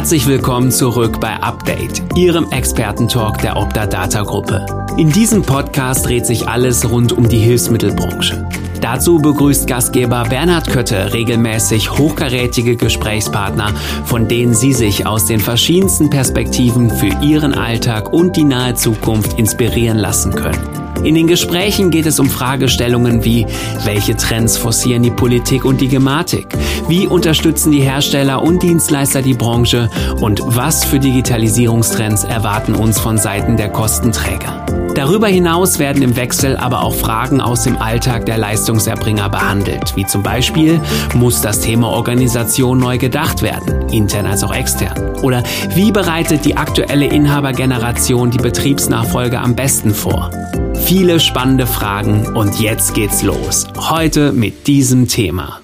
Herzlich willkommen zurück bei Update, Ihrem Expertentalk der Opta Data Gruppe. In diesem Podcast dreht sich alles rund um die Hilfsmittelbranche. Dazu begrüßt Gastgeber Bernhard Kötte regelmäßig hochkarätige Gesprächspartner, von denen Sie sich aus den verschiedensten Perspektiven für Ihren Alltag und die nahe Zukunft inspirieren lassen können. In den Gesprächen geht es um Fragestellungen wie, welche Trends forcieren die Politik und die Gematik? Wie unterstützen die Hersteller und Dienstleister die Branche? Und was für Digitalisierungstrends erwarten uns von Seiten der Kostenträger? Darüber hinaus werden im Wechsel aber auch Fragen aus dem Alltag der Leistungserbringer behandelt, wie zum Beispiel, muss das Thema Organisation neu gedacht werden, intern als auch extern? Oder wie bereitet die aktuelle Inhabergeneration die Betriebsnachfolge am besten vor? Viele spannende Fragen und jetzt geht's los. Heute mit diesem Thema.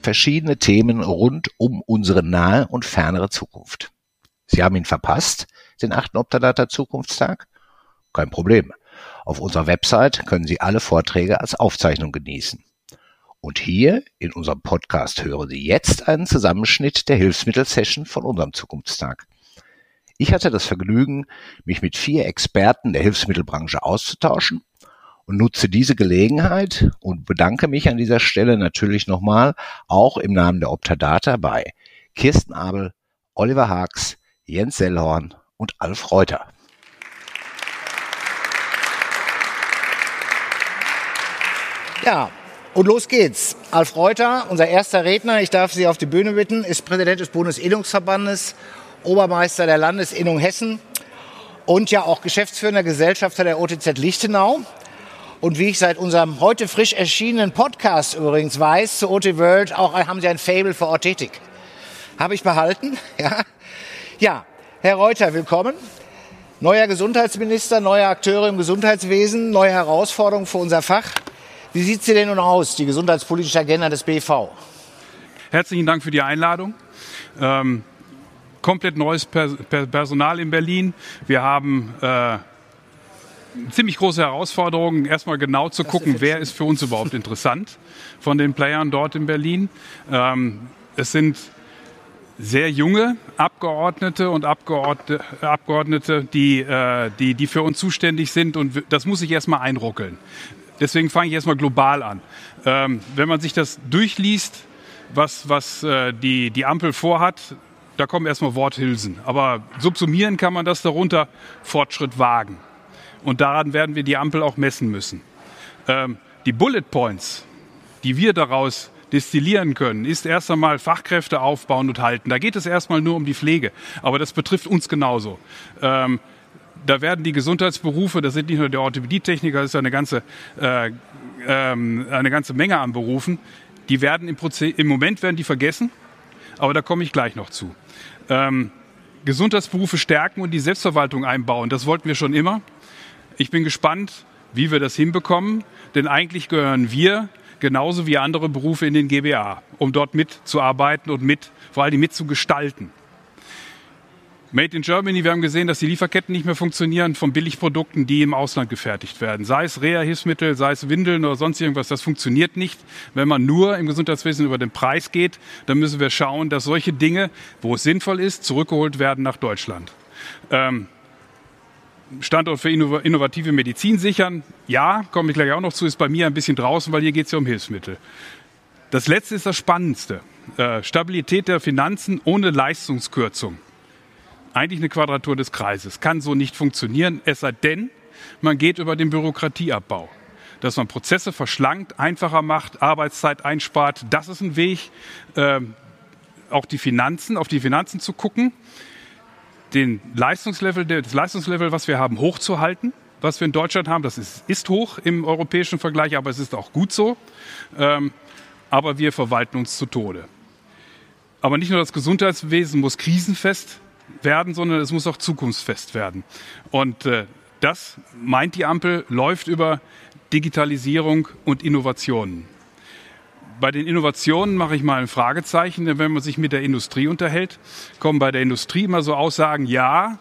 Verschiedene Themen rund um unsere nahe und fernere Zukunft. Sie haben ihn verpasst, den 8. Optadata Zukunftstag? Kein Problem. Auf unserer Website können Sie alle Vorträge als Aufzeichnung genießen. Und hier in unserem Podcast hören Sie jetzt einen Zusammenschnitt der Hilfsmittelsession von unserem Zukunftstag. Ich hatte das Vergnügen, mich mit vier Experten der Hilfsmittelbranche auszutauschen und nutze diese Gelegenheit und bedanke mich an dieser Stelle natürlich nochmal auch im Namen der Optadata bei Kirsten Abel, Oliver Haags, Jens Sellhorn und Alf Reuter. Ja, und los geht's. Alf Reuter, unser erster Redner, ich darf Sie auf die Bühne bitten, ist Präsident des Bundesinnungsverbandes Obermeister der Landesinnung Hessen und ja auch geschäftsführender Gesellschafter der OTZ Lichtenau. Und wie ich seit unserem heute frisch erschienenen Podcast übrigens weiß, zu OT World auch haben Sie ein Fable für Orthetik. Habe ich behalten? Ja. ja, Herr Reuter, willkommen. Neuer Gesundheitsminister, neue Akteure im Gesundheitswesen, neue Herausforderungen für unser Fach. Wie sieht sie denn nun aus, die gesundheitspolitische Agenda des BV? Herzlichen Dank für die Einladung. Ähm, komplett neues Personal in Berlin. Wir haben äh, ziemlich große Herausforderungen, erstmal genau zu gucken, wer ist für uns überhaupt interessant von den Playern dort in Berlin. Ähm, es sind sehr junge Abgeordnete und Abgeordnete, Abgeordnete die, äh, die, die für uns zuständig sind und das muss sich erstmal einruckeln. Deswegen fange ich erstmal global an. Ähm, wenn man sich das durchliest, was, was äh, die, die Ampel vorhat, da kommen erstmal Worthülsen. Aber subsumieren kann man das darunter Fortschritt wagen. Und daran werden wir die Ampel auch messen müssen. Ähm, die Bullet Points, die wir daraus destillieren können, ist erst einmal Fachkräfte aufbauen und halten. Da geht es erstmal nur um die Pflege. Aber das betrifft uns genauso. Ähm, da werden die Gesundheitsberufe, das sind nicht nur der Orthopädietechniker, das ist eine ganze, äh, ähm, eine ganze Menge an Berufen, die werden im, Proze im Moment werden die vergessen, aber da komme ich gleich noch zu ähm, Gesundheitsberufe stärken und die Selbstverwaltung einbauen. Das wollten wir schon immer. Ich bin gespannt, wie wir das hinbekommen, denn eigentlich gehören wir genauso wie andere Berufe in den GBA, um dort mitzuarbeiten und mit, vor allem mitzugestalten. Made in Germany, wir haben gesehen, dass die Lieferketten nicht mehr funktionieren von Billigprodukten, die im Ausland gefertigt werden. Sei es Reha-Hilfsmittel, sei es Windeln oder sonst irgendwas, das funktioniert nicht. Wenn man nur im Gesundheitswesen über den Preis geht, dann müssen wir schauen, dass solche Dinge, wo es sinnvoll ist, zurückgeholt werden nach Deutschland. Ähm, Standort für innovative Medizin sichern, ja, komme ich gleich auch noch zu, ist bei mir ein bisschen draußen, weil hier geht es ja um Hilfsmittel. Das letzte ist das Spannendste. Äh, Stabilität der Finanzen ohne Leistungskürzung eigentlich eine Quadratur des Kreises. Kann so nicht funktionieren, es sei denn, man geht über den Bürokratieabbau. Dass man Prozesse verschlankt, einfacher macht, Arbeitszeit einspart, das ist ein Weg, äh, auch die Finanzen, auf die Finanzen zu gucken, den Leistungslevel, das Leistungslevel, was wir haben, hochzuhalten. Was wir in Deutschland haben, das ist, ist hoch im europäischen Vergleich, aber es ist auch gut so. Ähm, aber wir verwalten uns zu Tode. Aber nicht nur das Gesundheitswesen muss krisenfest werden, sondern es muss auch zukunftsfest werden. Und äh, das meint die Ampel, läuft über Digitalisierung und Innovationen. Bei den Innovationen mache ich mal ein Fragezeichen, denn wenn man sich mit der Industrie unterhält, kommen bei der Industrie immer so Aussagen, ja,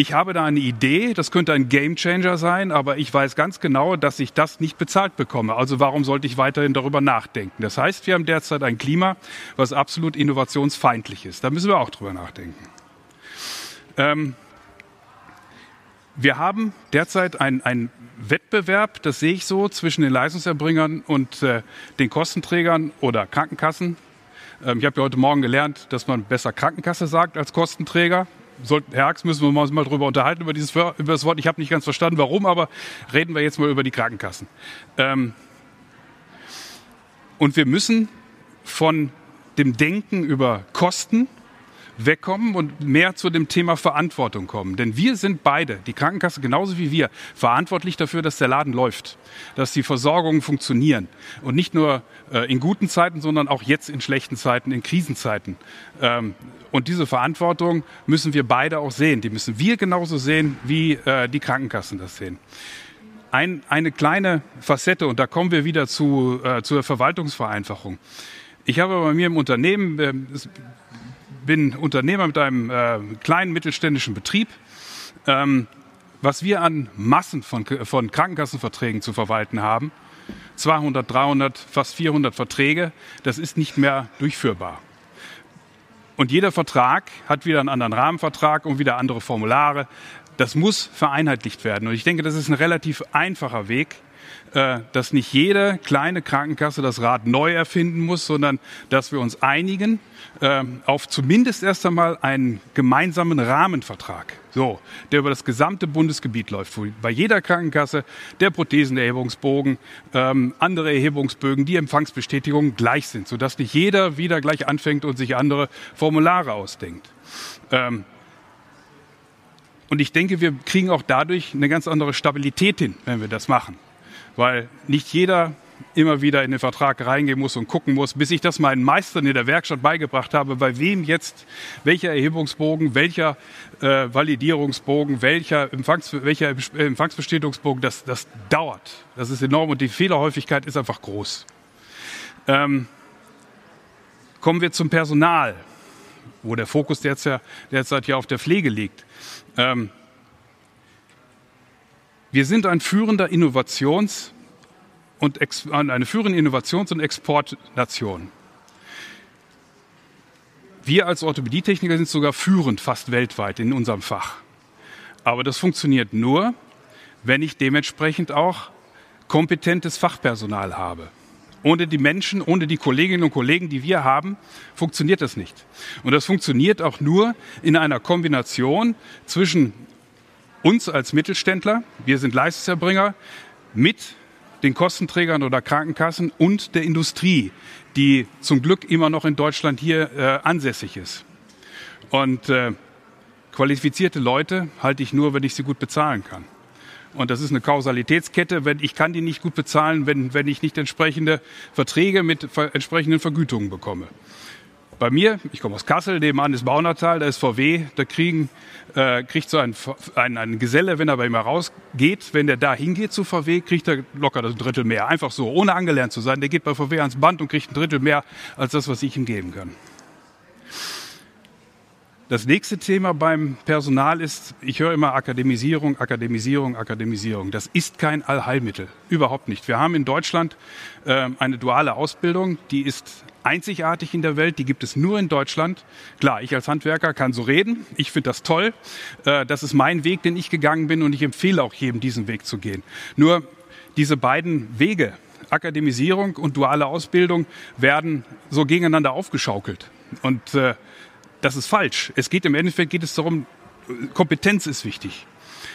ich habe da eine Idee, das könnte ein Gamechanger sein, aber ich weiß ganz genau, dass ich das nicht bezahlt bekomme. Also warum sollte ich weiterhin darüber nachdenken? Das heißt, wir haben derzeit ein Klima, was absolut innovationsfeindlich ist. Da müssen wir auch drüber nachdenken. Ähm, wir haben derzeit einen Wettbewerb, das sehe ich so, zwischen den Leistungserbringern und äh, den Kostenträgern oder Krankenkassen. Ähm, ich habe ja heute Morgen gelernt, dass man besser Krankenkasse sagt als Kostenträger sollten, Herr Ax, müssen wir uns mal drüber unterhalten, über dieses über das Wort. Ich habe nicht ganz verstanden, warum, aber reden wir jetzt mal über die Krankenkassen. Ähm, und wir müssen von dem Denken über Kosten wegkommen und mehr zu dem Thema Verantwortung kommen. Denn wir sind beide, die Krankenkasse genauso wie wir, verantwortlich dafür, dass der Laden läuft, dass die Versorgungen funktionieren. Und nicht nur äh, in guten Zeiten, sondern auch jetzt in schlechten Zeiten, in Krisenzeiten. Ähm, und diese Verantwortung müssen wir beide auch sehen. Die müssen wir genauso sehen, wie äh, die Krankenkassen das sehen. Ein, eine kleine Facette, und da kommen wir wieder zu, äh, zur Verwaltungsvereinfachung. Ich habe bei mir im Unternehmen, äh, bin Unternehmer mit einem äh, kleinen mittelständischen Betrieb. Ähm, was wir an Massen von, von Krankenkassenverträgen zu verwalten haben, 200, 300, fast 400 Verträge, das ist nicht mehr durchführbar. Und jeder Vertrag hat wieder einen anderen Rahmenvertrag und wieder andere Formulare. Das muss vereinheitlicht werden. Und ich denke, das ist ein relativ einfacher Weg, dass nicht jede kleine Krankenkasse das Rad neu erfinden muss, sondern dass wir uns einigen äh, auf zumindest erst einmal einen gemeinsamen Rahmenvertrag, so, der über das gesamte Bundesgebiet läuft, wo bei jeder Krankenkasse der Prothesenerhebungsbogen, ähm, andere Erhebungsbögen, die Empfangsbestätigungen gleich sind, sodass nicht jeder wieder gleich anfängt und sich andere Formulare ausdenkt. Ähm, und ich denke, wir kriegen auch dadurch eine ganz andere Stabilität hin, wenn wir das machen weil nicht jeder immer wieder in den Vertrag reingehen muss und gucken muss, bis ich das meinen Meistern in der Werkstatt beigebracht habe, bei wem jetzt welcher Erhebungsbogen, welcher äh, Validierungsbogen, welcher, Empfangs, welcher Empfangsbestätigungsbogen, das, das dauert. Das ist enorm und die Fehlerhäufigkeit ist einfach groß. Ähm, kommen wir zum Personal, wo der Fokus derzeit, derzeit ja auf der Pflege liegt. Ähm, wir sind ein führender Innovations- und eine führende Innovations- und Exportnation. Wir als Orthopädietechniker sind sogar führend fast weltweit in unserem Fach. Aber das funktioniert nur, wenn ich dementsprechend auch kompetentes Fachpersonal habe. Ohne die Menschen, ohne die Kolleginnen und Kollegen, die wir haben, funktioniert das nicht. Und das funktioniert auch nur in einer Kombination zwischen uns als Mittelständler, wir sind Leistungserbringer, mit den Kostenträgern oder Krankenkassen und der Industrie, die zum Glück immer noch in Deutschland hier äh, ansässig ist. Und äh, qualifizierte Leute halte ich nur, wenn ich sie gut bezahlen kann. Und das ist eine Kausalitätskette. Wenn, ich kann die nicht gut bezahlen, wenn, wenn ich nicht entsprechende Verträge mit entsprechenden Vergütungen bekomme. Bei mir, ich komme aus Kassel, nebenan ist Baunatal, da ist VW, da kriegen, äh, kriegt so ein, ein, ein Geselle, wenn er bei ihm rausgeht, wenn der da hingeht zu VW, kriegt er locker das Drittel mehr. Einfach so, ohne angelernt zu sein. Der geht bei VW ans Band und kriegt ein Drittel mehr als das, was ich ihm geben kann. Das nächste Thema beim Personal ist, ich höre immer Akademisierung, Akademisierung, Akademisierung. Das ist kein Allheilmittel, überhaupt nicht. Wir haben in Deutschland äh, eine duale Ausbildung, die ist einzigartig in der Welt, die gibt es nur in Deutschland. Klar, ich als Handwerker kann so reden, ich finde das toll, äh, das ist mein Weg, den ich gegangen bin und ich empfehle auch jedem, diesen Weg zu gehen. Nur diese beiden Wege, Akademisierung und duale Ausbildung, werden so gegeneinander aufgeschaukelt. Und äh, das ist falsch. Es geht im Endeffekt geht es darum, Kompetenz ist wichtig.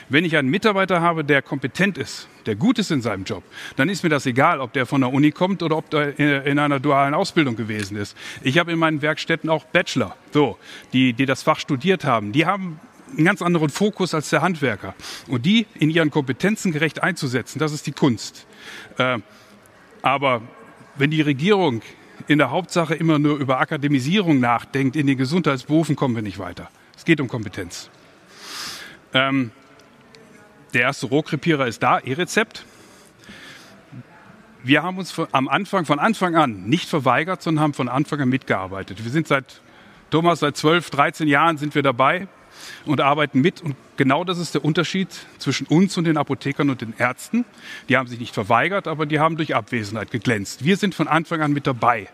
Wenn ich einen Mitarbeiter habe, der kompetent ist, der gut ist in seinem Job, dann ist mir das egal, ob der von der Uni kommt oder ob der in einer dualen Ausbildung gewesen ist. Ich habe in meinen Werkstätten auch Bachelor, so, die, die das Fach studiert haben. Die haben einen ganz anderen Fokus als der Handwerker. Und die in ihren Kompetenzen gerecht einzusetzen, das ist die Kunst. Äh, aber wenn die Regierung in der Hauptsache immer nur über Akademisierung nachdenkt, in den Gesundheitsberufen kommen wir nicht weiter. Es geht um Kompetenz. Ähm, der erste Rohkrepierer ist da, E-Rezept. Wir haben uns am Anfang, von Anfang an nicht verweigert, sondern haben von Anfang an mitgearbeitet. Wir sind seit, Thomas, seit 12, 13 Jahren sind wir dabei. Und arbeiten mit. Und genau das ist der Unterschied zwischen uns und den Apothekern und den Ärzten. Die haben sich nicht verweigert, aber die haben durch Abwesenheit geglänzt. Wir sind von Anfang an mit dabei.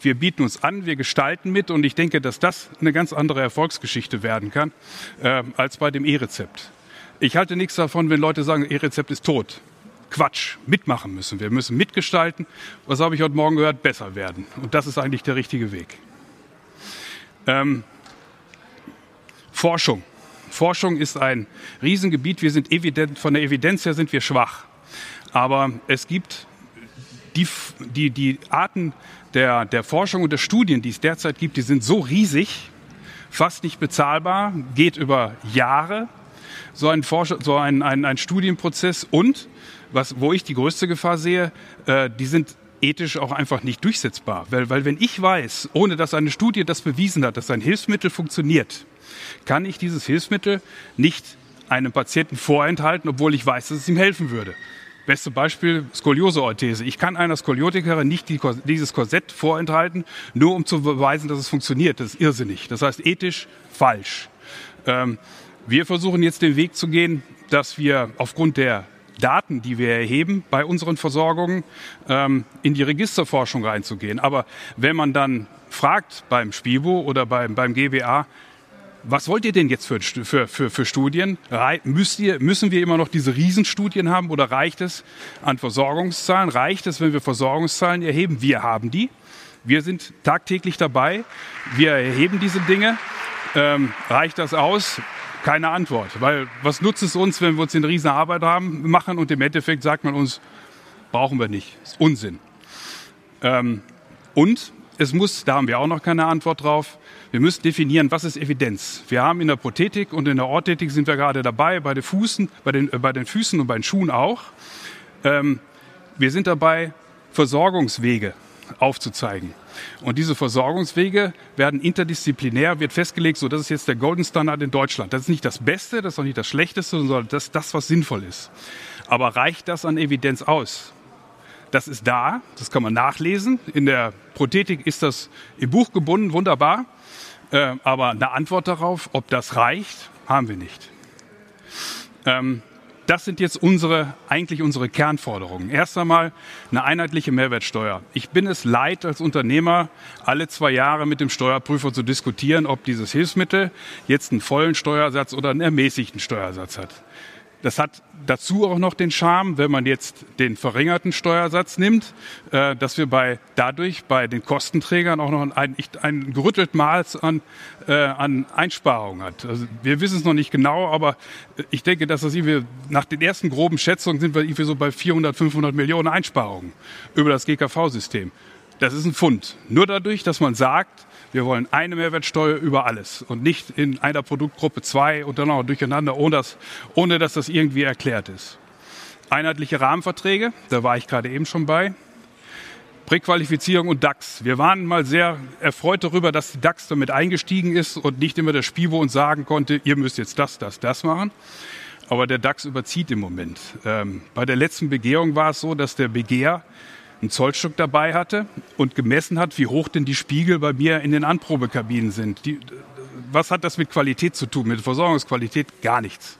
Wir bieten uns an, wir gestalten mit und ich denke, dass das eine ganz andere Erfolgsgeschichte werden kann äh, als bei dem E-Rezept. Ich halte nichts davon, wenn Leute sagen, E-Rezept ist tot. Quatsch, mitmachen müssen. Wir müssen mitgestalten. Was habe ich heute Morgen gehört? Besser werden. Und das ist eigentlich der richtige Weg. Ähm, Forschung. Forschung ist ein Riesengebiet. Wir sind evident, von der Evidenz her sind wir schwach. Aber es gibt die, die, die Arten der, der Forschung und der Studien, die es derzeit gibt, die sind so riesig, fast nicht bezahlbar, geht über Jahre, so ein, Forsch so ein, ein, ein Studienprozess und was, wo ich die größte Gefahr sehe, äh, die sind ethisch auch einfach nicht durchsetzbar. Weil, weil wenn ich weiß, ohne dass eine Studie das bewiesen hat, dass ein Hilfsmittel funktioniert, kann ich dieses Hilfsmittel nicht einem Patienten vorenthalten, obwohl ich weiß, dass es ihm helfen würde. Beste Beispiel Skoliose-Orthese. Ich kann einer Skoliotikerin nicht die, dieses Korsett vorenthalten, nur um zu beweisen, dass es funktioniert. Das ist irrsinnig. Das heißt ethisch falsch. Ähm, wir versuchen jetzt den Weg zu gehen, dass wir aufgrund der Daten, die wir erheben bei unseren Versorgungen, ähm, in die Registerforschung reinzugehen. Aber wenn man dann fragt beim SPIBO oder beim, beim GBA, was wollt ihr denn jetzt für, für, für, für Studien? Müsst ihr, müssen wir immer noch diese Riesenstudien haben oder reicht es an Versorgungszahlen? Reicht es, wenn wir Versorgungszahlen erheben? Wir haben die. Wir sind tagtäglich dabei. Wir erheben diese Dinge. Ähm, reicht das aus? Keine Antwort. Weil was nutzt es uns, wenn wir uns eine riesen Arbeit haben, machen und im Endeffekt sagt man uns, brauchen wir nicht. Ist Unsinn. Ähm, und es muss, da haben wir auch noch keine Antwort drauf, wir müssen definieren, was ist Evidenz. Wir haben in der Prothetik und in der Orthetik sind wir gerade dabei, bei den, Füßen, bei den, äh, bei den Füßen und bei den Schuhen auch. Ähm, wir sind dabei, Versorgungswege aufzuzeigen. Und diese Versorgungswege werden interdisziplinär, wird festgelegt, so das ist jetzt der Golden Standard in Deutschland. Das ist nicht das Beste, das ist auch nicht das Schlechteste, sondern das, das was sinnvoll ist. Aber reicht das an Evidenz aus? Das ist da, das kann man nachlesen. In der Prothetik ist das im Buch gebunden, wunderbar. Äh, aber eine Antwort darauf, ob das reicht, haben wir nicht. Ähm, das sind jetzt unsere, eigentlich unsere Kernforderungen. Erst einmal eine einheitliche Mehrwertsteuer. Ich bin es leid, als Unternehmer alle zwei Jahre mit dem Steuerprüfer zu diskutieren, ob dieses Hilfsmittel jetzt einen vollen Steuersatz oder einen ermäßigten Steuersatz hat. Das hat dazu auch noch den Charme, wenn man jetzt den verringerten Steuersatz nimmt, äh, dass wir bei, dadurch bei den Kostenträgern auch noch ein, ein gerüttelt Maß an, äh, an Einsparungen hat. Also wir wissen es noch nicht genau, aber ich denke, dass das irgendwie, nach den ersten groben Schätzungen sind wir irgendwie so bei 400, 500 Millionen Einsparungen über das GKV-System. Das ist ein Fund. Nur dadurch, dass man sagt, wir wollen eine Mehrwertsteuer über alles und nicht in einer Produktgruppe zwei und dann auch durcheinander, ohne dass, ohne dass das irgendwie erklärt ist. Einheitliche Rahmenverträge, da war ich gerade eben schon bei. Präqualifizierung und DAX. Wir waren mal sehr erfreut darüber, dass die DAX damit eingestiegen ist und nicht immer der Spivo uns sagen konnte, ihr müsst jetzt das, das, das machen. Aber der DAX überzieht im Moment. Ähm, bei der letzten Begehung war es so, dass der Begehr ein Zollstück dabei hatte und gemessen hat, wie hoch denn die Spiegel bei mir in den Anprobekabinen sind. Die, was hat das mit Qualität zu tun, mit Versorgungsqualität? Gar nichts.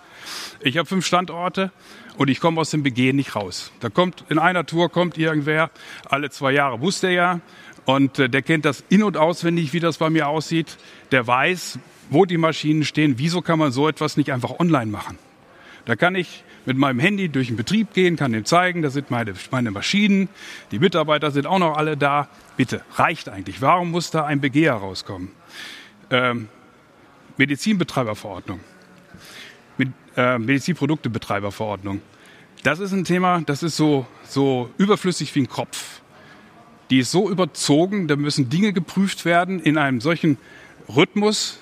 Ich habe fünf Standorte und ich komme aus dem Begehen nicht raus. Da kommt in einer Tour kommt irgendwer, alle zwei Jahre muss der ja und äh, der kennt das in und auswendig, wie das bei mir aussieht. Der weiß, wo die Maschinen stehen. Wieso kann man so etwas nicht einfach online machen? Da kann ich mit meinem Handy durch den Betrieb gehen, kann dem zeigen, da sind meine, meine Maschinen, die Mitarbeiter sind auch noch alle da. Bitte, reicht eigentlich. Warum muss da ein Begehr rauskommen? Ähm, Medizinbetreiberverordnung. Mit, äh, Medizinproduktebetreiberverordnung. Das ist ein Thema, das ist so, so überflüssig wie ein Kopf. Die ist so überzogen, da müssen Dinge geprüft werden in einem solchen Rhythmus,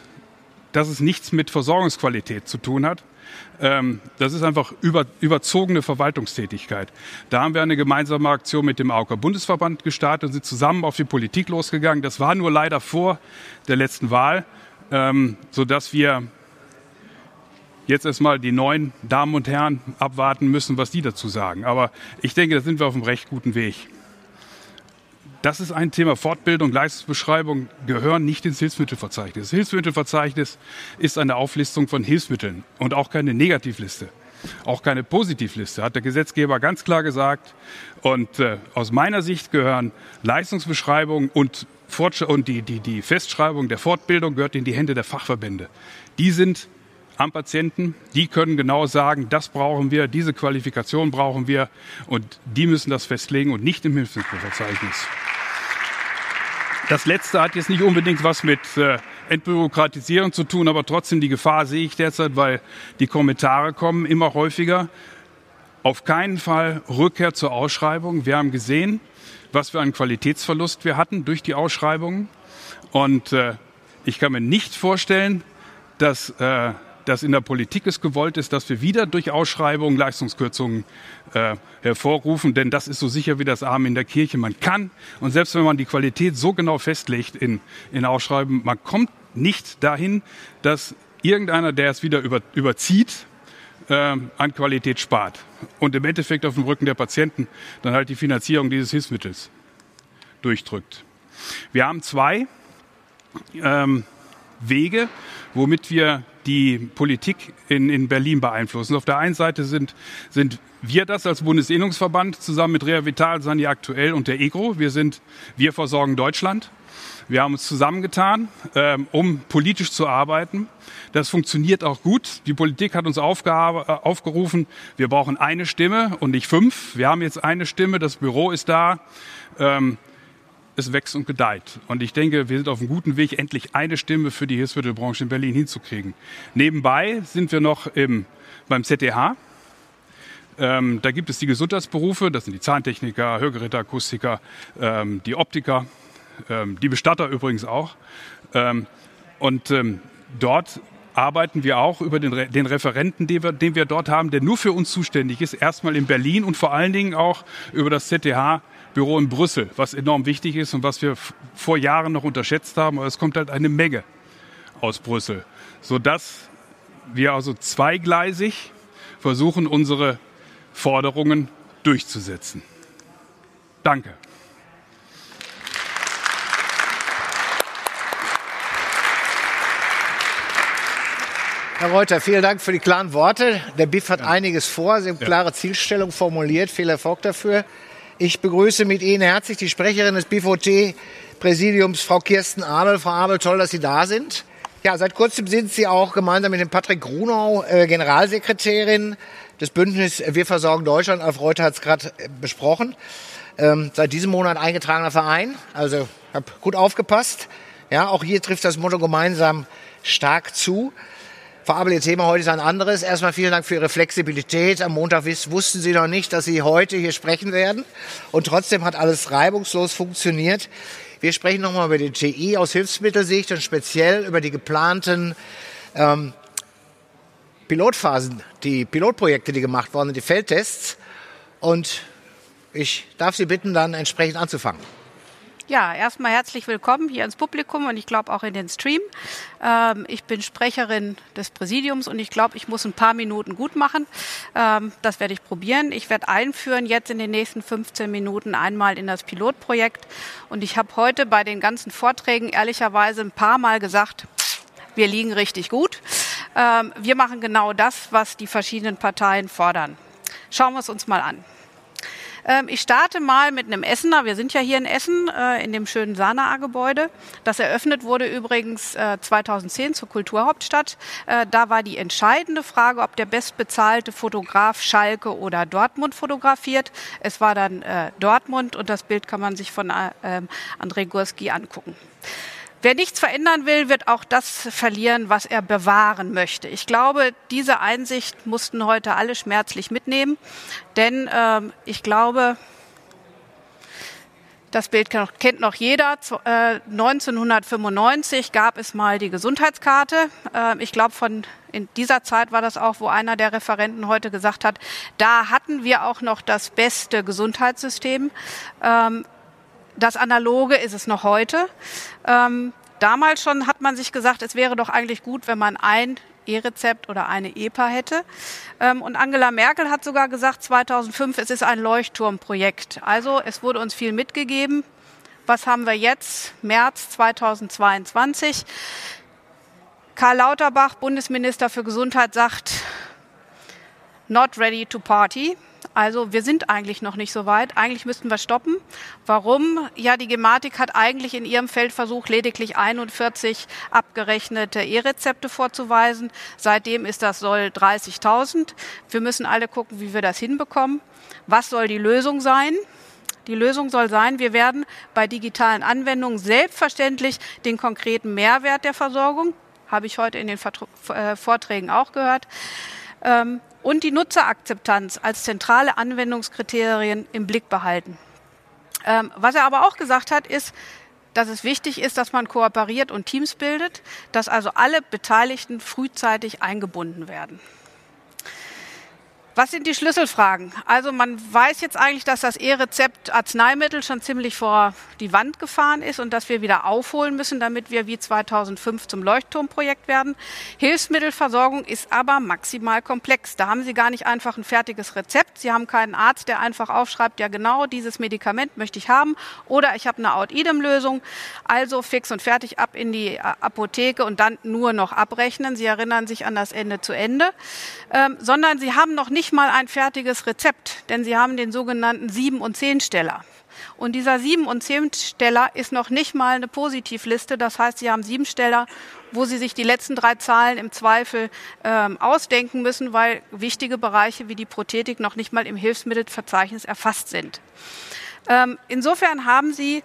dass es nichts mit Versorgungsqualität zu tun hat. Ähm, das ist einfach über, überzogene Verwaltungstätigkeit. Da haben wir eine gemeinsame Aktion mit dem AOK Bundesverband gestartet und sind zusammen auf die Politik losgegangen. Das war nur leider vor der letzten Wahl, ähm, sodass wir jetzt erstmal die neuen Damen und Herren abwarten müssen, was die dazu sagen. Aber ich denke, da sind wir auf einem recht guten Weg. Das ist ein Thema. Fortbildung, Leistungsbeschreibung gehören nicht ins Hilfsmittelverzeichnis. Das Hilfsmittelverzeichnis ist eine Auflistung von Hilfsmitteln und auch keine Negativliste. Auch keine Positivliste, hat der Gesetzgeber ganz klar gesagt. Und äh, aus meiner Sicht gehören Leistungsbeschreibung und, Fortsch und die, die, die Festschreibung der Fortbildung gehört in die Hände der Fachverbände. Die sind am Patienten. Die können genau sagen, das brauchen wir, diese Qualifikation brauchen wir und die müssen das festlegen und nicht im Hilfsmittelverzeichnis. Das letzte hat jetzt nicht unbedingt was mit äh, Entbürokratisierung zu tun, aber trotzdem die Gefahr sehe ich derzeit, weil die Kommentare kommen immer häufiger. Auf keinen Fall Rückkehr zur Ausschreibung. Wir haben gesehen, was für einen Qualitätsverlust wir hatten durch die Ausschreibungen. Und äh, ich kann mir nicht vorstellen, dass äh, dass in der Politik es gewollt ist, dass wir wieder durch Ausschreibungen Leistungskürzungen äh, hervorrufen, denn das ist so sicher wie das Arm in der Kirche. Man kann, und selbst wenn man die Qualität so genau festlegt in, in Ausschreiben, man kommt nicht dahin, dass irgendeiner, der es wieder über, überzieht, äh, an Qualität spart und im Endeffekt auf dem Rücken der Patienten dann halt die Finanzierung dieses Hilfsmittels durchdrückt. Wir haben zwei ähm, Wege, womit wir die Politik in, in Berlin beeinflussen. Auf der einen Seite sind, sind wir das als Bundesinnungsverband zusammen mit Rea Vital, Sani Aktuell und der EGRO. Wir sind Wir versorgen Deutschland. Wir haben uns zusammengetan, ähm, um politisch zu arbeiten. Das funktioniert auch gut. Die Politik hat uns aufgerufen, wir brauchen eine Stimme und nicht fünf. Wir haben jetzt eine Stimme, das Büro ist da. Ähm, es wächst und gedeiht. Und ich denke, wir sind auf einem guten Weg, endlich eine Stimme für die Hilfsmittelbranche in Berlin hinzukriegen. Nebenbei sind wir noch im, beim ZDH. Ähm, da gibt es die Gesundheitsberufe, das sind die Zahntechniker, Hörgeräteakustiker, ähm, die Optiker, ähm, die Bestatter übrigens auch. Ähm, und ähm, dort arbeiten wir auch über den, den Referenten, den wir, den wir dort haben, der nur für uns zuständig ist, erstmal in Berlin und vor allen Dingen auch über das ZDH Büro in Brüssel, was enorm wichtig ist und was wir vor Jahren noch unterschätzt haben. Aber es kommt halt eine Menge aus Brüssel, sodass wir also zweigleisig versuchen, unsere Forderungen durchzusetzen. Danke. Herr Reuter, vielen Dank für die klaren Worte. Der BIF hat ja. einiges vor. Sie haben klare Zielstellung formuliert. Viel Erfolg dafür. Ich begrüße mit Ihnen herzlich die Sprecherin des BVT-Präsidiums, Frau Kirsten Abel. Frau Abel, toll, dass Sie da sind. Ja, seit kurzem sind Sie auch gemeinsam mit dem Patrick Grunau äh, Generalsekretärin des Bündnisses Wir versorgen Deutschland. Alf Reuter hat es gerade äh, besprochen. Ähm, seit diesem Monat eingetragener Verein. Also, habe gut aufgepasst. Ja, auch hier trifft das Motto gemeinsam stark zu. Frau Abel, Ihr Thema heute ist ein anderes. Erstmal vielen Dank für Ihre Flexibilität. Am Montag wussten Sie noch nicht, dass Sie heute hier sprechen werden. Und trotzdem hat alles reibungslos funktioniert. Wir sprechen nochmal über den TI aus Hilfsmittelsicht und speziell über die geplanten ähm, Pilotphasen, die Pilotprojekte, die gemacht worden sind, die Feldtests. Und ich darf Sie bitten, dann entsprechend anzufangen. Ja, erstmal herzlich willkommen hier ins Publikum und ich glaube auch in den Stream. Ähm, ich bin Sprecherin des Präsidiums und ich glaube, ich muss ein paar Minuten gut machen. Ähm, das werde ich probieren. Ich werde einführen jetzt in den nächsten 15 Minuten einmal in das Pilotprojekt und ich habe heute bei den ganzen Vorträgen ehrlicherweise ein paar Mal gesagt, wir liegen richtig gut. Ähm, wir machen genau das, was die verschiedenen Parteien fordern. Schauen wir es uns mal an. Ähm, ich starte mal mit einem Essener. Wir sind ja hier in Essen, äh, in dem schönen Sanaa-Gebäude. Das eröffnet wurde übrigens äh, 2010 zur Kulturhauptstadt. Äh, da war die entscheidende Frage, ob der bestbezahlte Fotograf Schalke oder Dortmund fotografiert. Es war dann äh, Dortmund und das Bild kann man sich von äh, ähm, André Gurski angucken. Wer nichts verändern will, wird auch das verlieren, was er bewahren möchte. Ich glaube, diese Einsicht mussten heute alle schmerzlich mitnehmen, denn ähm, ich glaube, das Bild kennt noch jeder. 1995 äh, gab es mal die Gesundheitskarte. Ähm, ich glaube, von in dieser Zeit war das auch, wo einer der Referenten heute gesagt hat, da hatten wir auch noch das beste Gesundheitssystem. Das Analoge ist es noch heute. Ähm, damals schon hat man sich gesagt, es wäre doch eigentlich gut, wenn man ein E-Rezept oder eine EPA hätte. Ähm, und Angela Merkel hat sogar gesagt, 2005, es ist ein Leuchtturmprojekt. Also es wurde uns viel mitgegeben. Was haben wir jetzt? März 2022. Karl Lauterbach, Bundesminister für Gesundheit, sagt, not ready to party. Also wir sind eigentlich noch nicht so weit. Eigentlich müssten wir stoppen. Warum? Ja, die Gematik hat eigentlich in ihrem Feldversuch lediglich 41 abgerechnete E-Rezepte vorzuweisen. Seitdem ist das Soll 30.000. Wir müssen alle gucken, wie wir das hinbekommen. Was soll die Lösung sein? Die Lösung soll sein, wir werden bei digitalen Anwendungen selbstverständlich den konkreten Mehrwert der Versorgung, habe ich heute in den äh, Vorträgen auch gehört, ähm, und die Nutzerakzeptanz als zentrale Anwendungskriterien im Blick behalten. Ähm, was er aber auch gesagt hat, ist, dass es wichtig ist, dass man kooperiert und Teams bildet, dass also alle Beteiligten frühzeitig eingebunden werden. Was sind die Schlüsselfragen? Also man weiß jetzt eigentlich, dass das E-Rezept Arzneimittel schon ziemlich vor die Wand gefahren ist und dass wir wieder aufholen müssen, damit wir wie 2005 zum Leuchtturmprojekt werden. Hilfsmittelversorgung ist aber maximal komplex. Da haben Sie gar nicht einfach ein fertiges Rezept. Sie haben keinen Arzt, der einfach aufschreibt, ja genau, dieses Medikament möchte ich haben oder ich habe eine Out-Idem-Lösung. Also fix und fertig ab in die Apotheke und dann nur noch abrechnen. Sie erinnern sich an das Ende zu Ende. Ähm, sondern Sie haben noch nicht nicht mal ein fertiges Rezept, denn sie haben den sogenannten Sieben- und Zehnsteller. Und dieser Sieben- und Zehnsteller ist noch nicht mal eine Positivliste. Das heißt, Sie haben sieben Steller, wo Sie sich die letzten drei Zahlen im Zweifel ähm, ausdenken müssen, weil wichtige Bereiche wie die Prothetik noch nicht mal im Hilfsmittelverzeichnis erfasst sind. Ähm, insofern haben Sie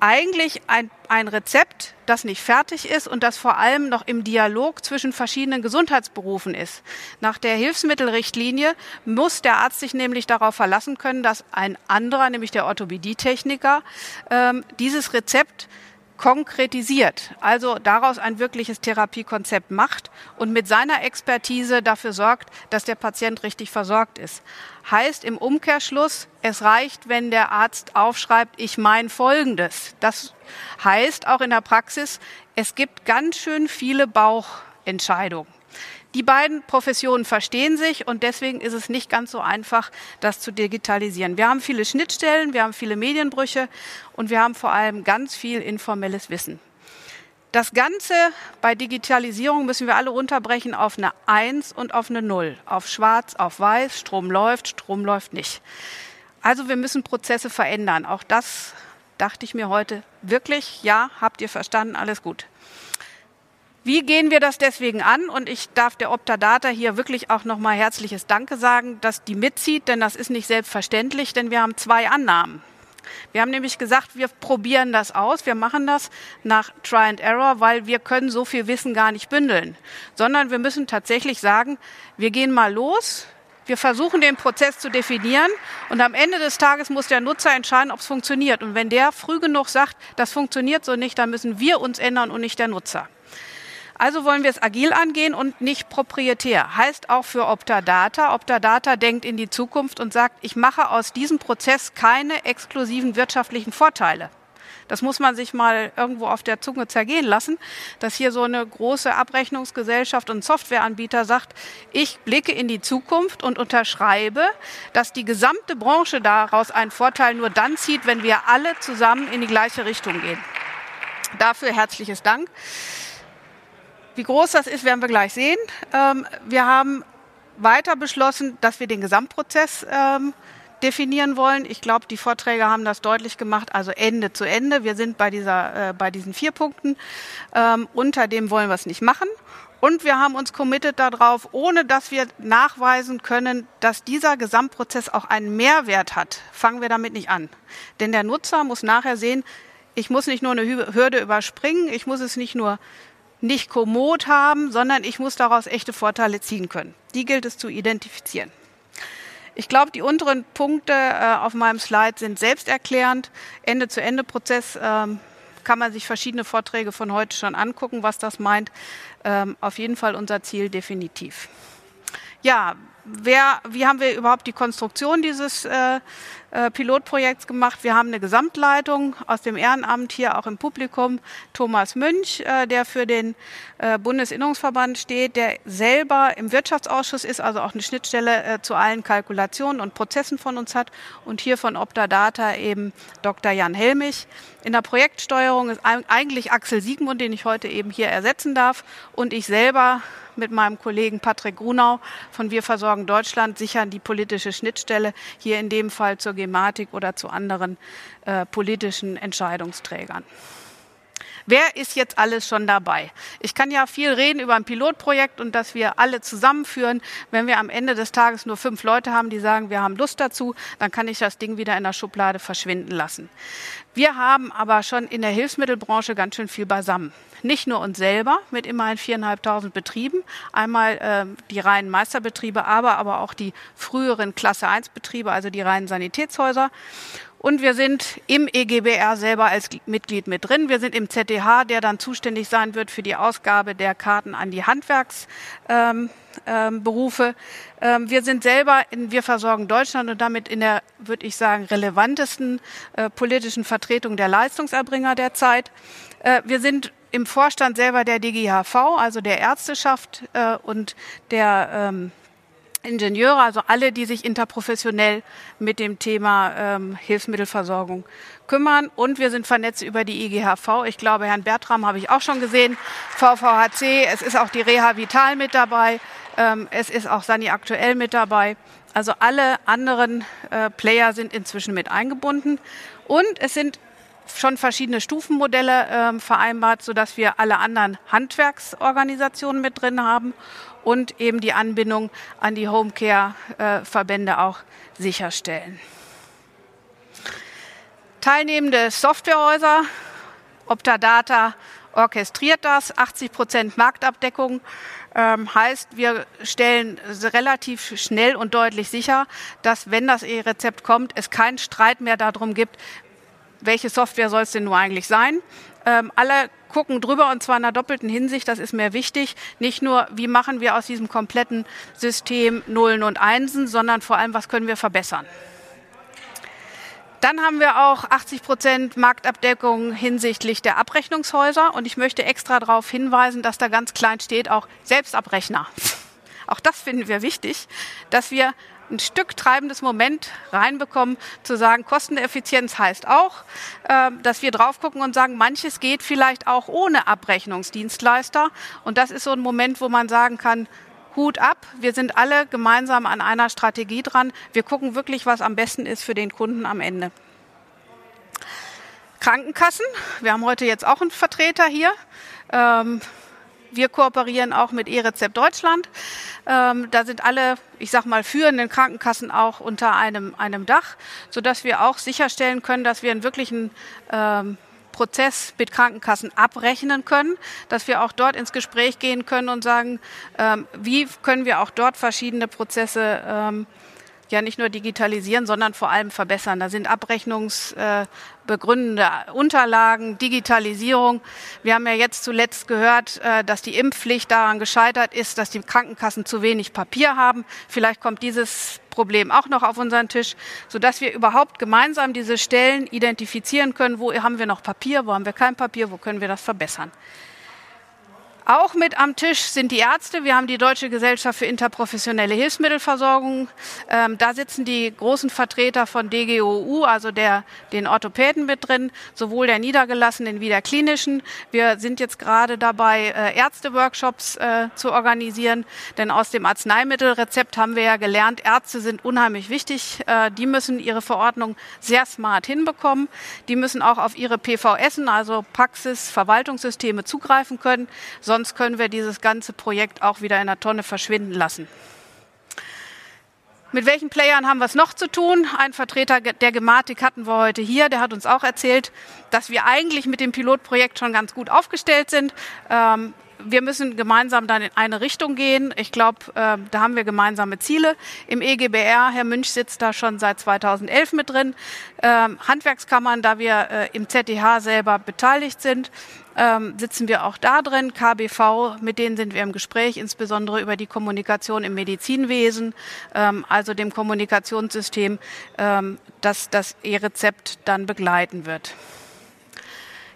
eigentlich ein, ein Rezept, das nicht fertig ist und das vor allem noch im Dialog zwischen verschiedenen Gesundheitsberufen ist. Nach der Hilfsmittelrichtlinie muss der Arzt sich nämlich darauf verlassen können, dass ein anderer, nämlich der Orthopädietechniker, ähm, dieses Rezept konkretisiert, also daraus ein wirkliches Therapiekonzept macht und mit seiner Expertise dafür sorgt, dass der Patient richtig versorgt ist. Heißt im Umkehrschluss, es reicht, wenn der Arzt aufschreibt, ich meine Folgendes. Das heißt auch in der Praxis, es gibt ganz schön viele Bauchentscheidungen. Die beiden Professionen verstehen sich und deswegen ist es nicht ganz so einfach, das zu digitalisieren. Wir haben viele Schnittstellen, wir haben viele Medienbrüche und wir haben vor allem ganz viel informelles Wissen. Das Ganze bei Digitalisierung müssen wir alle runterbrechen auf eine Eins und auf eine Null. Auf Schwarz, auf Weiß, Strom läuft, Strom läuft nicht. Also wir müssen Prozesse verändern. Auch das dachte ich mir heute wirklich, ja, habt ihr verstanden, alles gut. Wie gehen wir das deswegen an? Und ich darf der Optadata hier wirklich auch nochmal herzliches Danke sagen, dass die mitzieht, denn das ist nicht selbstverständlich, denn wir haben zwei Annahmen. Wir haben nämlich gesagt, wir probieren das aus, wir machen das nach Try and Error, weil wir können so viel Wissen gar nicht bündeln, sondern wir müssen tatsächlich sagen, wir gehen mal los, wir versuchen den Prozess zu definieren und am Ende des Tages muss der Nutzer entscheiden, ob es funktioniert. Und wenn der früh genug sagt, das funktioniert so nicht, dann müssen wir uns ändern und nicht der Nutzer. Also wollen wir es agil angehen und nicht proprietär. Heißt auch für Optadata. Optadata denkt in die Zukunft und sagt, ich mache aus diesem Prozess keine exklusiven wirtschaftlichen Vorteile. Das muss man sich mal irgendwo auf der Zunge zergehen lassen, dass hier so eine große Abrechnungsgesellschaft und Softwareanbieter sagt, ich blicke in die Zukunft und unterschreibe, dass die gesamte Branche daraus einen Vorteil nur dann zieht, wenn wir alle zusammen in die gleiche Richtung gehen. Dafür herzliches Dank. Wie groß das ist, werden wir gleich sehen. Ähm, wir haben weiter beschlossen, dass wir den Gesamtprozess ähm, definieren wollen. Ich glaube, die Vorträge haben das deutlich gemacht, also Ende zu Ende. Wir sind bei, dieser, äh, bei diesen vier Punkten. Ähm, unter dem wollen wir es nicht machen. Und wir haben uns committed darauf, ohne dass wir nachweisen können, dass dieser Gesamtprozess auch einen Mehrwert hat, fangen wir damit nicht an. Denn der Nutzer muss nachher sehen, ich muss nicht nur eine Hürde überspringen, ich muss es nicht nur nicht kommod haben, sondern ich muss daraus echte Vorteile ziehen können. Die gilt es zu identifizieren. Ich glaube, die unteren Punkte äh, auf meinem Slide sind selbsterklärend. Ende-zu-Ende-Prozess ähm, kann man sich verschiedene Vorträge von heute schon angucken, was das meint. Ähm, auf jeden Fall unser Ziel definitiv. Ja, wer, wie haben wir überhaupt die Konstruktion dieses äh, äh, Pilotprojekts gemacht. Wir haben eine Gesamtleitung aus dem Ehrenamt hier auch im Publikum. Thomas Münch, äh, der für den äh, Bundesinnungsverband steht, der selber im Wirtschaftsausschuss ist, also auch eine Schnittstelle äh, zu allen Kalkulationen und Prozessen von uns hat. Und hier von Optadata eben Dr. Jan Helmich. In der Projektsteuerung ist eigentlich Axel Siegmund, den ich heute eben hier ersetzen darf. Und ich selber mit meinem Kollegen Patrick Grunau von Wir versorgen Deutschland sichern die politische Schnittstelle hier in dem Fall zur Gematik oder zu anderen äh, politischen Entscheidungsträgern. Wer ist jetzt alles schon dabei? Ich kann ja viel reden über ein Pilotprojekt und dass wir alle zusammenführen. Wenn wir am Ende des Tages nur fünf Leute haben, die sagen, wir haben Lust dazu, dann kann ich das Ding wieder in der Schublade verschwinden lassen. Wir haben aber schon in der Hilfsmittelbranche ganz schön viel beisammen. Nicht nur uns selber mit immerhin viereinhalbtausend Betrieben, einmal äh, die reinen Meisterbetriebe, aber, aber auch die früheren Klasse 1 Betriebe, also die reinen Sanitätshäuser. Und wir sind im EGBR selber als Mitglied mit drin. Wir sind im ZDH, der dann zuständig sein wird für die Ausgabe der Karten an die Handwerksberufe. Ähm, ähm, ähm, wir sind selber in Wir versorgen Deutschland und damit in der, würde ich sagen, relevantesten äh, politischen Vertretung der Leistungserbringer der Zeit. Äh, wir sind im Vorstand selber der DGHV, also der Ärzteschaft äh, und der ähm, Ingenieure, also alle, die sich interprofessionell mit dem Thema ähm, Hilfsmittelversorgung kümmern. Und wir sind vernetzt über die IGHV. Ich glaube, Herrn Bertram habe ich auch schon gesehen. VVHC, es ist auch die Reha Vital mit dabei. Ähm, es ist auch Sani aktuell mit dabei. Also alle anderen äh, Player sind inzwischen mit eingebunden. Und es sind schon verschiedene Stufenmodelle äh, vereinbart, sodass wir alle anderen Handwerksorganisationen mit drin haben und eben die Anbindung an die Homecare-Verbände auch sicherstellen. Teilnehmende Softwarehäuser, Optadata orchestriert das, 80 Prozent Marktabdeckung. Ähm, heißt, wir stellen relativ schnell und deutlich sicher, dass wenn das E-Rezept kommt, es keinen Streit mehr darum gibt, welche Software soll es denn nur eigentlich sein. Ähm, alle gucken drüber und zwar in einer doppelten Hinsicht, das ist mir wichtig. Nicht nur, wie machen wir aus diesem kompletten System Nullen und Einsen, sondern vor allem, was können wir verbessern. Dann haben wir auch 80 Prozent Marktabdeckung hinsichtlich der Abrechnungshäuser und ich möchte extra darauf hinweisen, dass da ganz klein steht auch Selbstabrechner. Auch das finden wir wichtig, dass wir ein Stück treibendes Moment reinbekommen, zu sagen, Kosteneffizienz heißt auch, äh, dass wir drauf gucken und sagen, manches geht vielleicht auch ohne Abrechnungsdienstleister. Und das ist so ein Moment, wo man sagen kann, Hut ab, wir sind alle gemeinsam an einer Strategie dran. Wir gucken wirklich, was am besten ist für den Kunden am Ende. Krankenkassen, wir haben heute jetzt auch einen Vertreter hier. Wir kooperieren auch mit E-Rezept Deutschland. Ähm, da sind alle, ich sag mal, führenden Krankenkassen auch unter einem, einem Dach, sodass wir auch sicherstellen können, dass wir einen wirklichen ähm, Prozess mit Krankenkassen abrechnen können, dass wir auch dort ins Gespräch gehen können und sagen, ähm, wie können wir auch dort verschiedene Prozesse ähm, ja nicht nur digitalisieren, sondern vor allem verbessern. Da sind abrechnungsbegründende Unterlagen, Digitalisierung. Wir haben ja jetzt zuletzt gehört, äh, dass die Impfpflicht daran gescheitert ist, dass die Krankenkassen zu wenig Papier haben. Vielleicht kommt dieses Problem auch noch auf unseren Tisch, sodass wir überhaupt gemeinsam diese Stellen identifizieren können, wo haben wir noch Papier, wo haben wir kein Papier, wo können wir das verbessern. Auch mit am Tisch sind die Ärzte. Wir haben die Deutsche Gesellschaft für interprofessionelle Hilfsmittelversorgung. Ähm, da sitzen die großen Vertreter von DGOU, also der, den Orthopäden mit drin, sowohl der niedergelassenen wie der klinischen. Wir sind jetzt gerade dabei, äh, Ärzteworkshops äh, zu organisieren, denn aus dem Arzneimittelrezept haben wir ja gelernt, Ärzte sind unheimlich wichtig. Äh, die müssen ihre Verordnung sehr smart hinbekommen. Die müssen auch auf ihre PVS, also Praxis, Verwaltungssysteme zugreifen können. Sonst sonst können wir dieses ganze Projekt auch wieder in der Tonne verschwinden lassen. Mit welchen Playern haben wir es noch zu tun? Ein Vertreter der Gematik hatten wir heute hier, der hat uns auch erzählt, dass wir eigentlich mit dem Pilotprojekt schon ganz gut aufgestellt sind. Ähm, wir müssen gemeinsam dann in eine Richtung gehen. Ich glaube, äh, da haben wir gemeinsame Ziele. Im EGBR, Herr Münch sitzt da schon seit 2011 mit drin. Ähm, Handwerkskammern, da wir äh, im ZDH selber beteiligt sind, ähm, sitzen wir auch da drin. KBV, mit denen sind wir im Gespräch, insbesondere über die Kommunikation im Medizinwesen, ähm, also dem Kommunikationssystem, ähm, das das E-Rezept dann begleiten wird.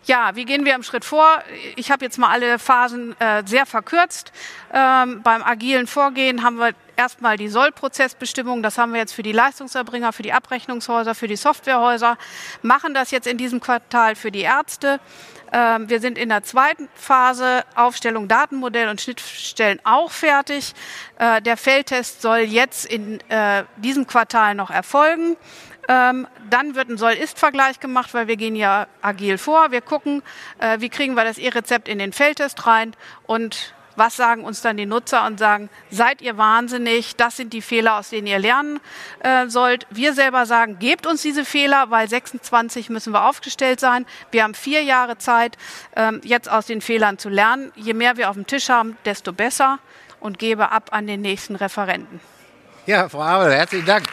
Ja, wie gehen wir im Schritt vor? Ich habe jetzt mal alle Phasen äh, sehr verkürzt. Ähm, beim agilen Vorgehen haben wir erstmal die Sollprozessbestimmung. Das haben wir jetzt für die Leistungserbringer, für die Abrechnungshäuser, für die Softwarehäuser. Machen das jetzt in diesem Quartal für die Ärzte. Ähm, wir sind in der zweiten Phase, Aufstellung Datenmodell und Schnittstellen auch fertig. Äh, der Feldtest soll jetzt in äh, diesem Quartal noch erfolgen. Ähm, dann wird ein Soll-Ist-Vergleich gemacht, weil wir gehen ja agil vor. Wir gucken, äh, wie kriegen wir das E-Rezept in den Feldtest rein und was sagen uns dann die Nutzer und sagen, seid ihr wahnsinnig, das sind die Fehler, aus denen ihr lernen äh, sollt. Wir selber sagen, gebt uns diese Fehler, weil 26 müssen wir aufgestellt sein. Wir haben vier Jahre Zeit, ähm, jetzt aus den Fehlern zu lernen. Je mehr wir auf dem Tisch haben, desto besser und gebe ab an den nächsten Referenten. Ja, Frau Abel, herzlichen Dank.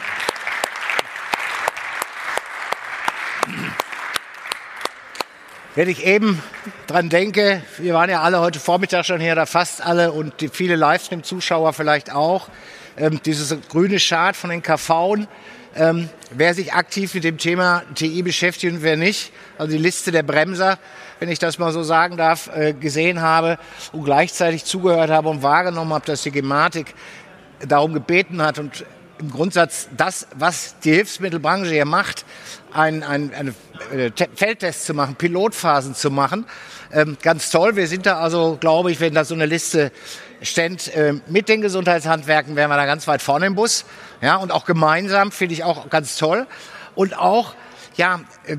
Wenn ich eben dran denke, wir waren ja alle heute Vormittag schon hier, da fast alle und die viele Livestream-Zuschauer vielleicht auch, ähm, dieses grüne Chart von den KV, ähm, wer sich aktiv mit dem Thema TI beschäftigt und wer nicht, also die Liste der Bremser, wenn ich das mal so sagen darf, äh, gesehen habe und gleichzeitig zugehört habe und wahrgenommen habe, dass die Gematik darum gebeten hat und im Grundsatz das, was die Hilfsmittelbranche hier macht, ein, ein, eine äh, Feldtests zu machen, Pilotphasen zu machen. Ähm, ganz toll. Wir sind da also, glaube ich, wenn da so eine Liste ständ, äh, mit den Gesundheitshandwerken, wären wir da ganz weit vorne im Bus. Ja, und auch gemeinsam finde ich auch ganz toll. Und auch, ja, äh,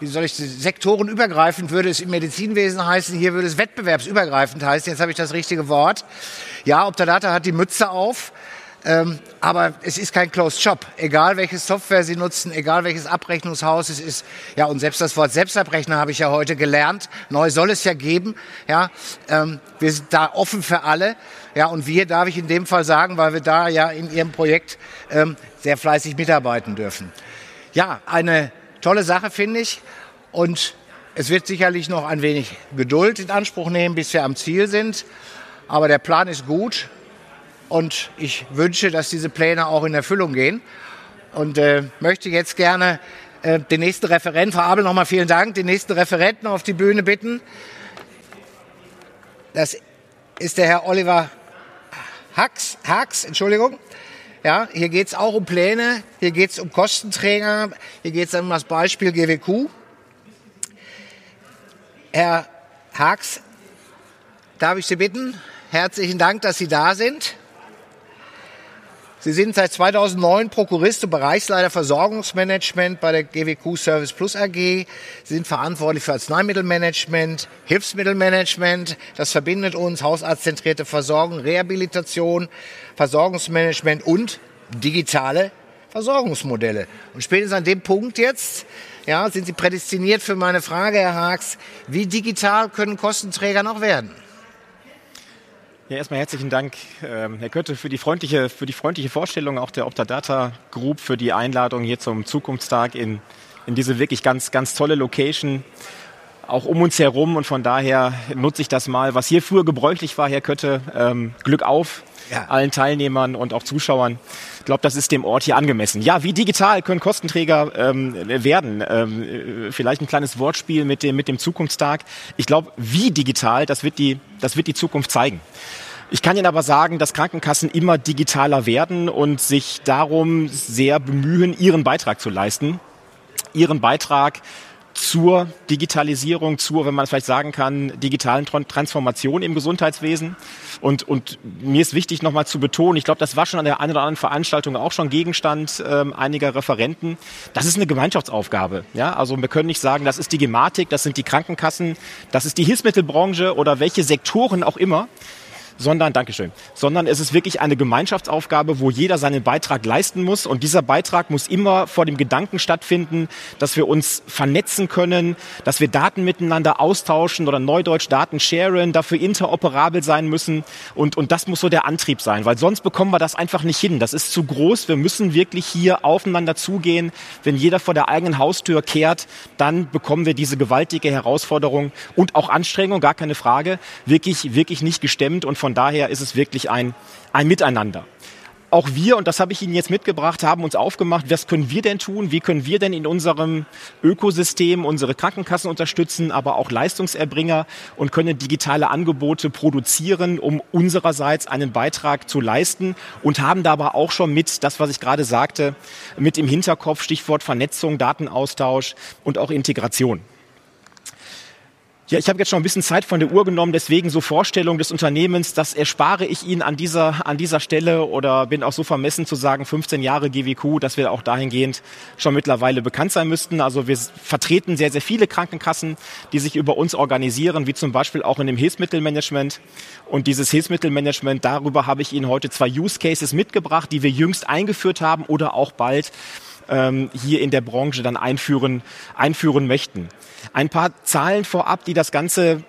wie soll ich sektorenübergreifend würde es im Medizinwesen heißen, hier würde es wettbewerbsübergreifend heißen. Jetzt habe ich das richtige Wort. Ja, Optadata hat die Mütze auf. Ähm, aber es ist kein Closed Shop. Egal welche Software Sie nutzen, egal welches Abrechnungshaus es ist. Ja, und selbst das Wort Selbstabrechner habe ich ja heute gelernt. Neu soll es ja geben. Ja, ähm, wir sind da offen für alle. Ja, und wir darf ich in dem Fall sagen, weil wir da ja in Ihrem Projekt ähm, sehr fleißig mitarbeiten dürfen. Ja, eine tolle Sache finde ich. Und es wird sicherlich noch ein wenig Geduld in Anspruch nehmen, bis wir am Ziel sind. Aber der Plan ist gut und ich wünsche, dass diese Pläne auch in Erfüllung gehen. Und äh, möchte jetzt gerne äh, den nächsten Referenten, Frau Abel, nochmal vielen Dank, den nächsten Referenten auf die Bühne bitten. Das ist der Herr Oliver Hax, Hax Entschuldigung. Ja, hier geht es auch um Pläne, hier geht es um Kostenträger, hier geht es um das Beispiel GWQ. Herr Hax, darf ich Sie bitten? Herzlichen Dank, dass Sie da sind. Sie sind seit 2009 Prokurist und Bereichsleiter Versorgungsmanagement bei der GWQ Service Plus AG. Sie sind verantwortlich für Arzneimittelmanagement, Hilfsmittelmanagement. Das verbindet uns hausarztzentrierte Versorgung, Rehabilitation, Versorgungsmanagement und digitale Versorgungsmodelle. Und spätestens an dem Punkt jetzt ja, sind Sie prädestiniert für meine Frage, Herr Haags. Wie digital können Kostenträger noch werden? Ja, erstmal herzlichen Dank, ähm, Herr Kötte, für die freundliche, für die freundliche Vorstellung auch der Optadata Group, für die Einladung hier zum Zukunftstag in, in diese wirklich ganz, ganz tolle Location, auch um uns herum. Und von daher nutze ich das mal, was hier früher gebräuchlich war, Herr Kötte. Ähm, Glück auf ja. allen Teilnehmern und auch Zuschauern. Ich glaube, das ist dem Ort hier angemessen. Ja, wie digital können Kostenträger ähm, werden? Ähm, vielleicht ein kleines Wortspiel mit dem, mit dem Zukunftstag. Ich glaube, wie digital, das wird die, das wird die Zukunft zeigen. Ich kann Ihnen aber sagen, dass Krankenkassen immer digitaler werden und sich darum sehr bemühen, ihren Beitrag zu leisten. Ihren Beitrag zur Digitalisierung, zur, wenn man vielleicht sagen kann, digitalen Transformation im Gesundheitswesen. Und, und mir ist wichtig, nochmal zu betonen, ich glaube, das war schon an der einen oder anderen Veranstaltung auch schon Gegenstand ähm, einiger Referenten. Das ist eine Gemeinschaftsaufgabe. Ja? Also wir können nicht sagen, das ist die Gematik, das sind die Krankenkassen, das ist die Hilfsmittelbranche oder welche Sektoren auch immer sondern, Dankeschön, sondern es ist wirklich eine Gemeinschaftsaufgabe, wo jeder seinen Beitrag leisten muss. Und dieser Beitrag muss immer vor dem Gedanken stattfinden, dass wir uns vernetzen können, dass wir Daten miteinander austauschen oder neudeutsch Daten sharen, dafür interoperabel sein müssen. Und, und das muss so der Antrieb sein, weil sonst bekommen wir das einfach nicht hin. Das ist zu groß. Wir müssen wirklich hier aufeinander zugehen. Wenn jeder vor der eigenen Haustür kehrt, dann bekommen wir diese gewaltige Herausforderung und auch Anstrengung, gar keine Frage, wirklich, wirklich nicht gestemmt. Und von daher ist es wirklich ein, ein Miteinander auch wir, und das habe ich Ihnen jetzt mitgebracht, haben uns aufgemacht, was können wir denn tun? Wie können wir denn in unserem Ökosystem unsere Krankenkassen unterstützen, aber auch Leistungserbringer und können digitale Angebote produzieren, um unsererseits einen Beitrag zu leisten und haben dabei auch schon mit, das was ich gerade sagte, mit im Hinterkopf, Stichwort Vernetzung, Datenaustausch und auch Integration. Ja, ich habe jetzt schon ein bisschen Zeit von der Uhr genommen, deswegen so Vorstellung des Unternehmens, das erspare ich Ihnen an dieser, an dieser Stelle oder bin auch so vermessen zu sagen, 15 Jahre GWQ, dass wir auch dahingehend schon mittlerweile bekannt sein müssten. Also wir vertreten sehr, sehr viele Krankenkassen, die sich über uns organisieren, wie zum Beispiel auch in dem Hilfsmittelmanagement. Und dieses Hilfsmittelmanagement, darüber habe ich Ihnen heute zwei Use Cases mitgebracht, die wir jüngst eingeführt haben oder auch bald ähm, hier in der Branche dann einführen, einführen möchten. Ein paar Zahlen vorab, die das Ganze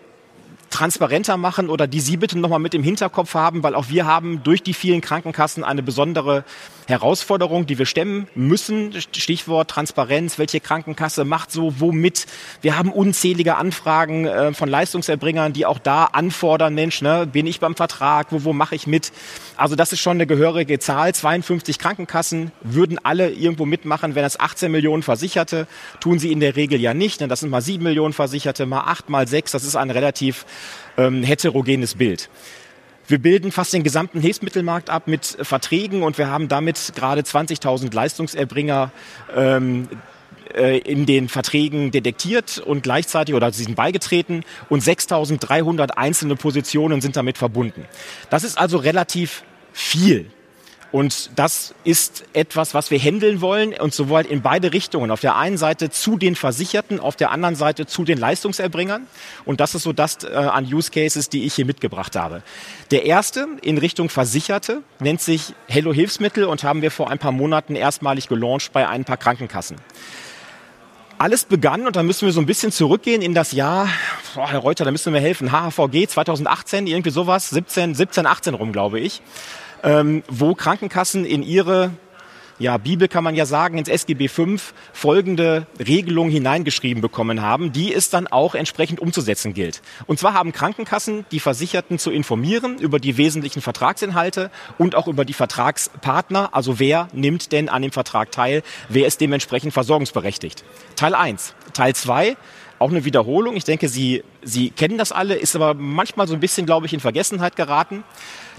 transparenter machen oder die Sie bitte nochmal mit im Hinterkopf haben, weil auch wir haben durch die vielen Krankenkassen eine besondere Herausforderung, die wir stemmen müssen. Stichwort Transparenz. Welche Krankenkasse macht so womit? Wir haben unzählige Anfragen äh, von Leistungserbringern, die auch da anfordern, Mensch, ne, bin ich beim Vertrag? Wo, wo mache ich mit? Also das ist schon eine gehörige Zahl. 52 Krankenkassen würden alle irgendwo mitmachen, wenn es 18 Millionen Versicherte. Tun sie in der Regel ja nicht. Ne? Das sind mal 7 Millionen Versicherte, mal 8, mal 6. Das ist ein relativ ähm, heterogenes Bild. Wir bilden fast den gesamten Hilfsmittelmarkt ab mit Verträgen und wir haben damit gerade 20.000 Leistungserbringer ähm, äh, in den Verträgen detektiert und gleichzeitig oder sie sind beigetreten und 6.300 einzelne Positionen sind damit verbunden. Das ist also relativ viel. Und das ist etwas, was wir handeln wollen und sowohl in beide Richtungen. Auf der einen Seite zu den Versicherten, auf der anderen Seite zu den Leistungserbringern. Und das ist so das äh, an Use Cases, die ich hier mitgebracht habe. Der erste in Richtung Versicherte nennt sich Hello Hilfsmittel und haben wir vor ein paar Monaten erstmalig gelauncht bei ein paar Krankenkassen. Alles begann, und da müssen wir so ein bisschen zurückgehen in das Jahr, boah, Herr Reuter, da müssen wir helfen, HHVG 2018, irgendwie sowas, 17, 17, 18 rum, glaube ich ähm, wo Krankenkassen in ihre ja, Bibel kann man ja sagen, ins SGB V folgende Regelung hineingeschrieben bekommen haben, die es dann auch entsprechend umzusetzen gilt. Und zwar haben Krankenkassen die Versicherten zu informieren über die wesentlichen Vertragsinhalte und auch über die Vertragspartner, also wer nimmt denn an dem Vertrag teil, wer ist dementsprechend versorgungsberechtigt. Teil 1. Teil 2 auch eine Wiederholung. Ich denke, Sie, Sie kennen das alle, ist aber manchmal so ein bisschen, glaube ich, in Vergessenheit geraten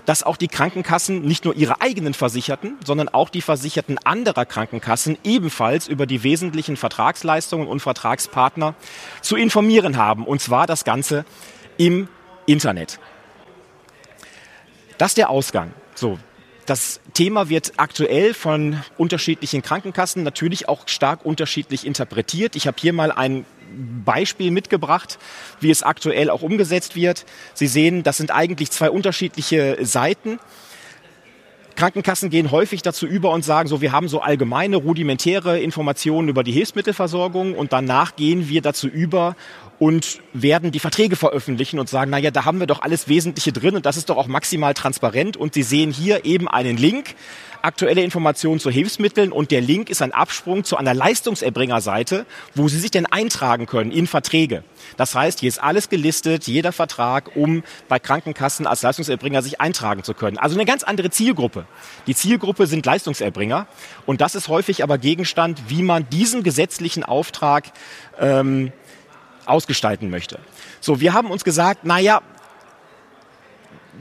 dass auch die Krankenkassen nicht nur ihre eigenen Versicherten, sondern auch die Versicherten anderer Krankenkassen ebenfalls über die wesentlichen Vertragsleistungen und Vertragspartner zu informieren haben. Und zwar das Ganze im Internet. Das ist der Ausgang. So. Das Thema wird aktuell von unterschiedlichen Krankenkassen natürlich auch stark unterschiedlich interpretiert. Ich habe hier mal ein Beispiel mitgebracht, wie es aktuell auch umgesetzt wird. Sie sehen, das sind eigentlich zwei unterschiedliche Seiten. Krankenkassen gehen häufig dazu über und sagen, so wir haben so allgemeine rudimentäre Informationen über die Hilfsmittelversorgung und danach gehen wir dazu über und werden die Verträge veröffentlichen und sagen, na ja, da haben wir doch alles Wesentliche drin und das ist doch auch maximal transparent und Sie sehen hier eben einen Link aktuelle Informationen zu Hilfsmitteln und der Link ist ein Absprung zu einer Leistungserbringerseite, wo Sie sich denn eintragen können in Verträge. Das heißt, hier ist alles gelistet, jeder Vertrag, um bei Krankenkassen als Leistungserbringer sich eintragen zu können. Also eine ganz andere Zielgruppe. Die Zielgruppe sind Leistungserbringer und das ist häufig aber Gegenstand, wie man diesen gesetzlichen Auftrag ähm, ausgestalten möchte. So, wir haben uns gesagt, na ja,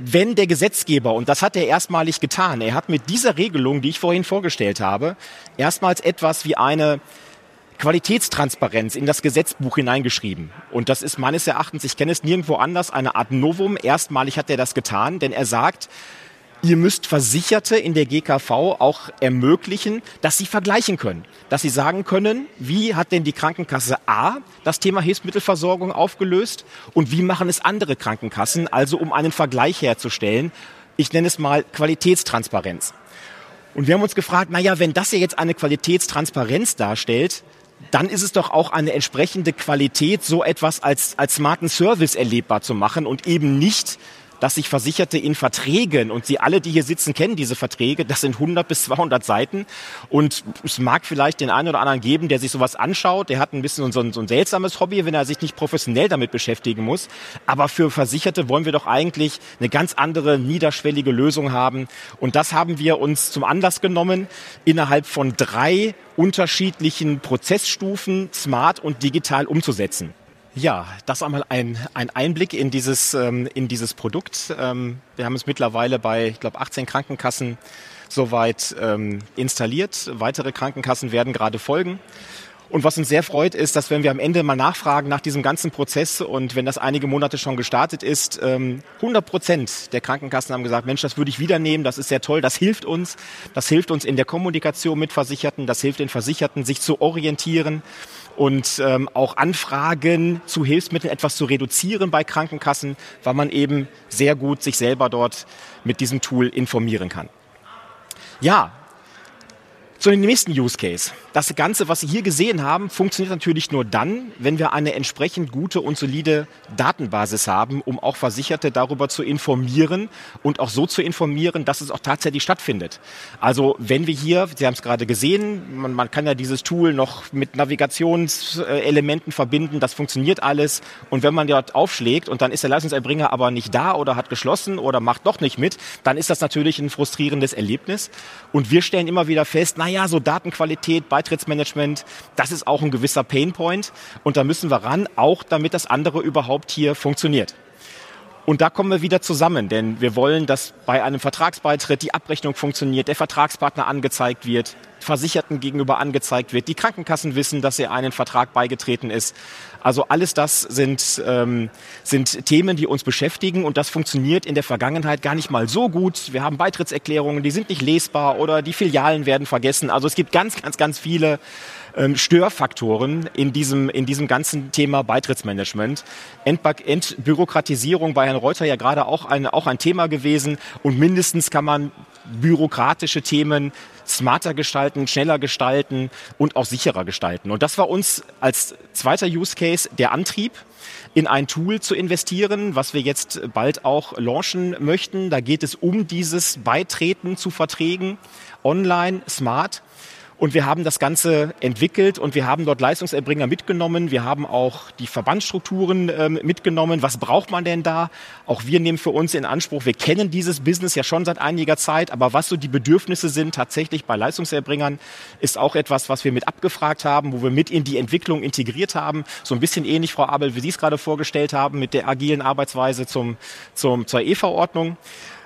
wenn der Gesetzgeber, und das hat er erstmalig getan, er hat mit dieser Regelung, die ich vorhin vorgestellt habe, erstmals etwas wie eine Qualitätstransparenz in das Gesetzbuch hineingeschrieben. Und das ist meines Erachtens, ich kenne es nirgendwo anders, eine Art Novum. Erstmalig hat er das getan, denn er sagt, Ihr müsst Versicherte in der GKV auch ermöglichen, dass sie vergleichen können. Dass sie sagen können, wie hat denn die Krankenkasse A das Thema Hilfsmittelversorgung aufgelöst und wie machen es andere Krankenkassen, also um einen Vergleich herzustellen. Ich nenne es mal Qualitätstransparenz. Und wir haben uns gefragt, naja, wenn das ja jetzt eine Qualitätstransparenz darstellt, dann ist es doch auch eine entsprechende Qualität, so etwas als, als smarten Service erlebbar zu machen und eben nicht dass sich Versicherte in Verträgen, und Sie alle, die hier sitzen, kennen diese Verträge, das sind 100 bis 200 Seiten. Und es mag vielleicht den einen oder anderen geben, der sich sowas anschaut, der hat ein bisschen so ein, so ein seltsames Hobby, wenn er sich nicht professionell damit beschäftigen muss. Aber für Versicherte wollen wir doch eigentlich eine ganz andere, niederschwellige Lösung haben. Und das haben wir uns zum Anlass genommen, innerhalb von drei unterschiedlichen Prozessstufen smart und digital umzusetzen. Ja, das einmal ein, ein Einblick in dieses, ähm, in dieses Produkt. Ähm, wir haben es mittlerweile bei, ich glaube, 18 Krankenkassen soweit ähm, installiert. Weitere Krankenkassen werden gerade folgen. Und was uns sehr freut, ist, dass wenn wir am Ende mal nachfragen nach diesem ganzen Prozess und wenn das einige Monate schon gestartet ist, 100 ähm, Prozent der Krankenkassen haben gesagt, Mensch, das würde ich wieder nehmen, das ist sehr toll, das hilft uns, das hilft uns in der Kommunikation mit Versicherten, das hilft den Versicherten, sich zu orientieren und ähm, auch Anfragen zu Hilfsmitteln etwas zu reduzieren bei Krankenkassen, weil man eben sehr gut sich selber dort mit diesem Tool informieren kann. Ja, zu dem nächsten Use Case. Das Ganze, was Sie hier gesehen haben, funktioniert natürlich nur dann, wenn wir eine entsprechend gute und solide Datenbasis haben, um auch Versicherte darüber zu informieren und auch so zu informieren, dass es auch tatsächlich stattfindet. Also wenn wir hier, Sie haben es gerade gesehen, man, man kann ja dieses Tool noch mit Navigationselementen verbinden, das funktioniert alles. Und wenn man dort aufschlägt und dann ist der Leistungserbringer aber nicht da oder hat geschlossen oder macht doch nicht mit, dann ist das natürlich ein frustrierendes Erlebnis. Und wir stellen immer wieder fest, naja, so Datenqualität, Beitrittsmanagement, das ist auch ein gewisser Painpoint und da müssen wir ran, auch damit das andere überhaupt hier funktioniert. Und da kommen wir wieder zusammen, denn wir wollen, dass bei einem Vertragsbeitritt die Abrechnung funktioniert, der Vertragspartner angezeigt wird, Versicherten gegenüber angezeigt wird, die Krankenkassen wissen, dass er einen Vertrag beigetreten ist. Also alles das sind, ähm, sind Themen, die uns beschäftigen und das funktioniert in der Vergangenheit gar nicht mal so gut. Wir haben Beitrittserklärungen, die sind nicht lesbar oder die Filialen werden vergessen. Also es gibt ganz, ganz, ganz viele ähm, Störfaktoren in diesem, in diesem ganzen Thema Beitrittsmanagement. Entbürokratisierung bei Herrn Reuter ja gerade auch ein, auch ein Thema gewesen und mindestens kann man bürokratische Themen smarter gestalten, schneller gestalten und auch sicherer gestalten. Und das war uns als zweiter Use Case der Antrieb, in ein Tool zu investieren, was wir jetzt bald auch launchen möchten. Da geht es um dieses Beitreten zu Verträgen online, smart. Und wir haben das Ganze entwickelt und wir haben dort Leistungserbringer mitgenommen. Wir haben auch die Verbandsstrukturen ähm, mitgenommen. Was braucht man denn da? Auch wir nehmen für uns in Anspruch, wir kennen dieses Business ja schon seit einiger Zeit, aber was so die Bedürfnisse sind tatsächlich bei Leistungserbringern, ist auch etwas, was wir mit abgefragt haben, wo wir mit in die Entwicklung integriert haben. So ein bisschen ähnlich, Frau Abel, wie Sie es gerade vorgestellt haben, mit der agilen Arbeitsweise zum, zum, zur E-Verordnung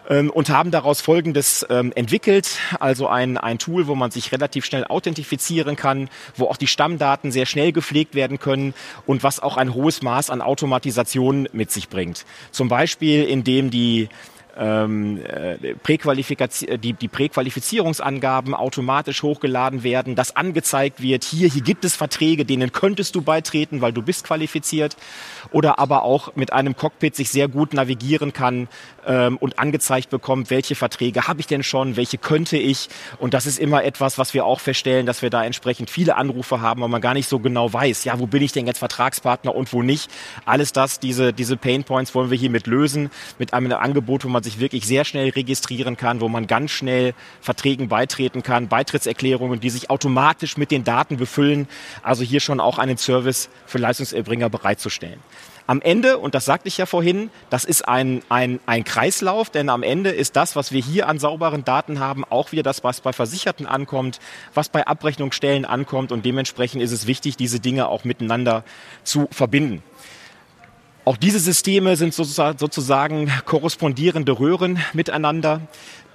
ähm, und haben daraus Folgendes ähm, entwickelt, also ein, ein Tool, wo man sich relativ schnell authentifizieren kann, wo auch die Stammdaten sehr schnell gepflegt werden können und was auch ein hohes Maß an Automatisation mit sich bringt. Zum Beispiel, indem die ähm, äh, Präqualifiz die, die Präqualifizierungsangaben automatisch hochgeladen werden, dass angezeigt wird, hier, hier gibt es Verträge, denen könntest du beitreten, weil du bist qualifiziert. Oder aber auch mit einem Cockpit sich sehr gut navigieren kann ähm, und angezeigt bekommt, welche Verträge habe ich denn schon, welche könnte ich. Und das ist immer etwas, was wir auch feststellen, dass wir da entsprechend viele Anrufe haben, weil man gar nicht so genau weiß, ja, wo bin ich denn jetzt Vertragspartner und wo nicht. Alles das, diese, diese Pain Points wollen wir hiermit lösen, mit einem Angebot, wo man sich wirklich sehr schnell registrieren kann, wo man ganz schnell Verträgen beitreten kann, Beitrittserklärungen, die sich automatisch mit den Daten befüllen. Also hier schon auch einen Service für Leistungserbringer bereitzustellen. Am Ende, und das sagte ich ja vorhin, das ist ein, ein, ein Kreislauf, denn am Ende ist das, was wir hier an sauberen Daten haben, auch wieder das, was bei Versicherten ankommt, was bei Abrechnungsstellen ankommt und dementsprechend ist es wichtig, diese Dinge auch miteinander zu verbinden. Auch diese Systeme sind sozusagen korrespondierende Röhren miteinander.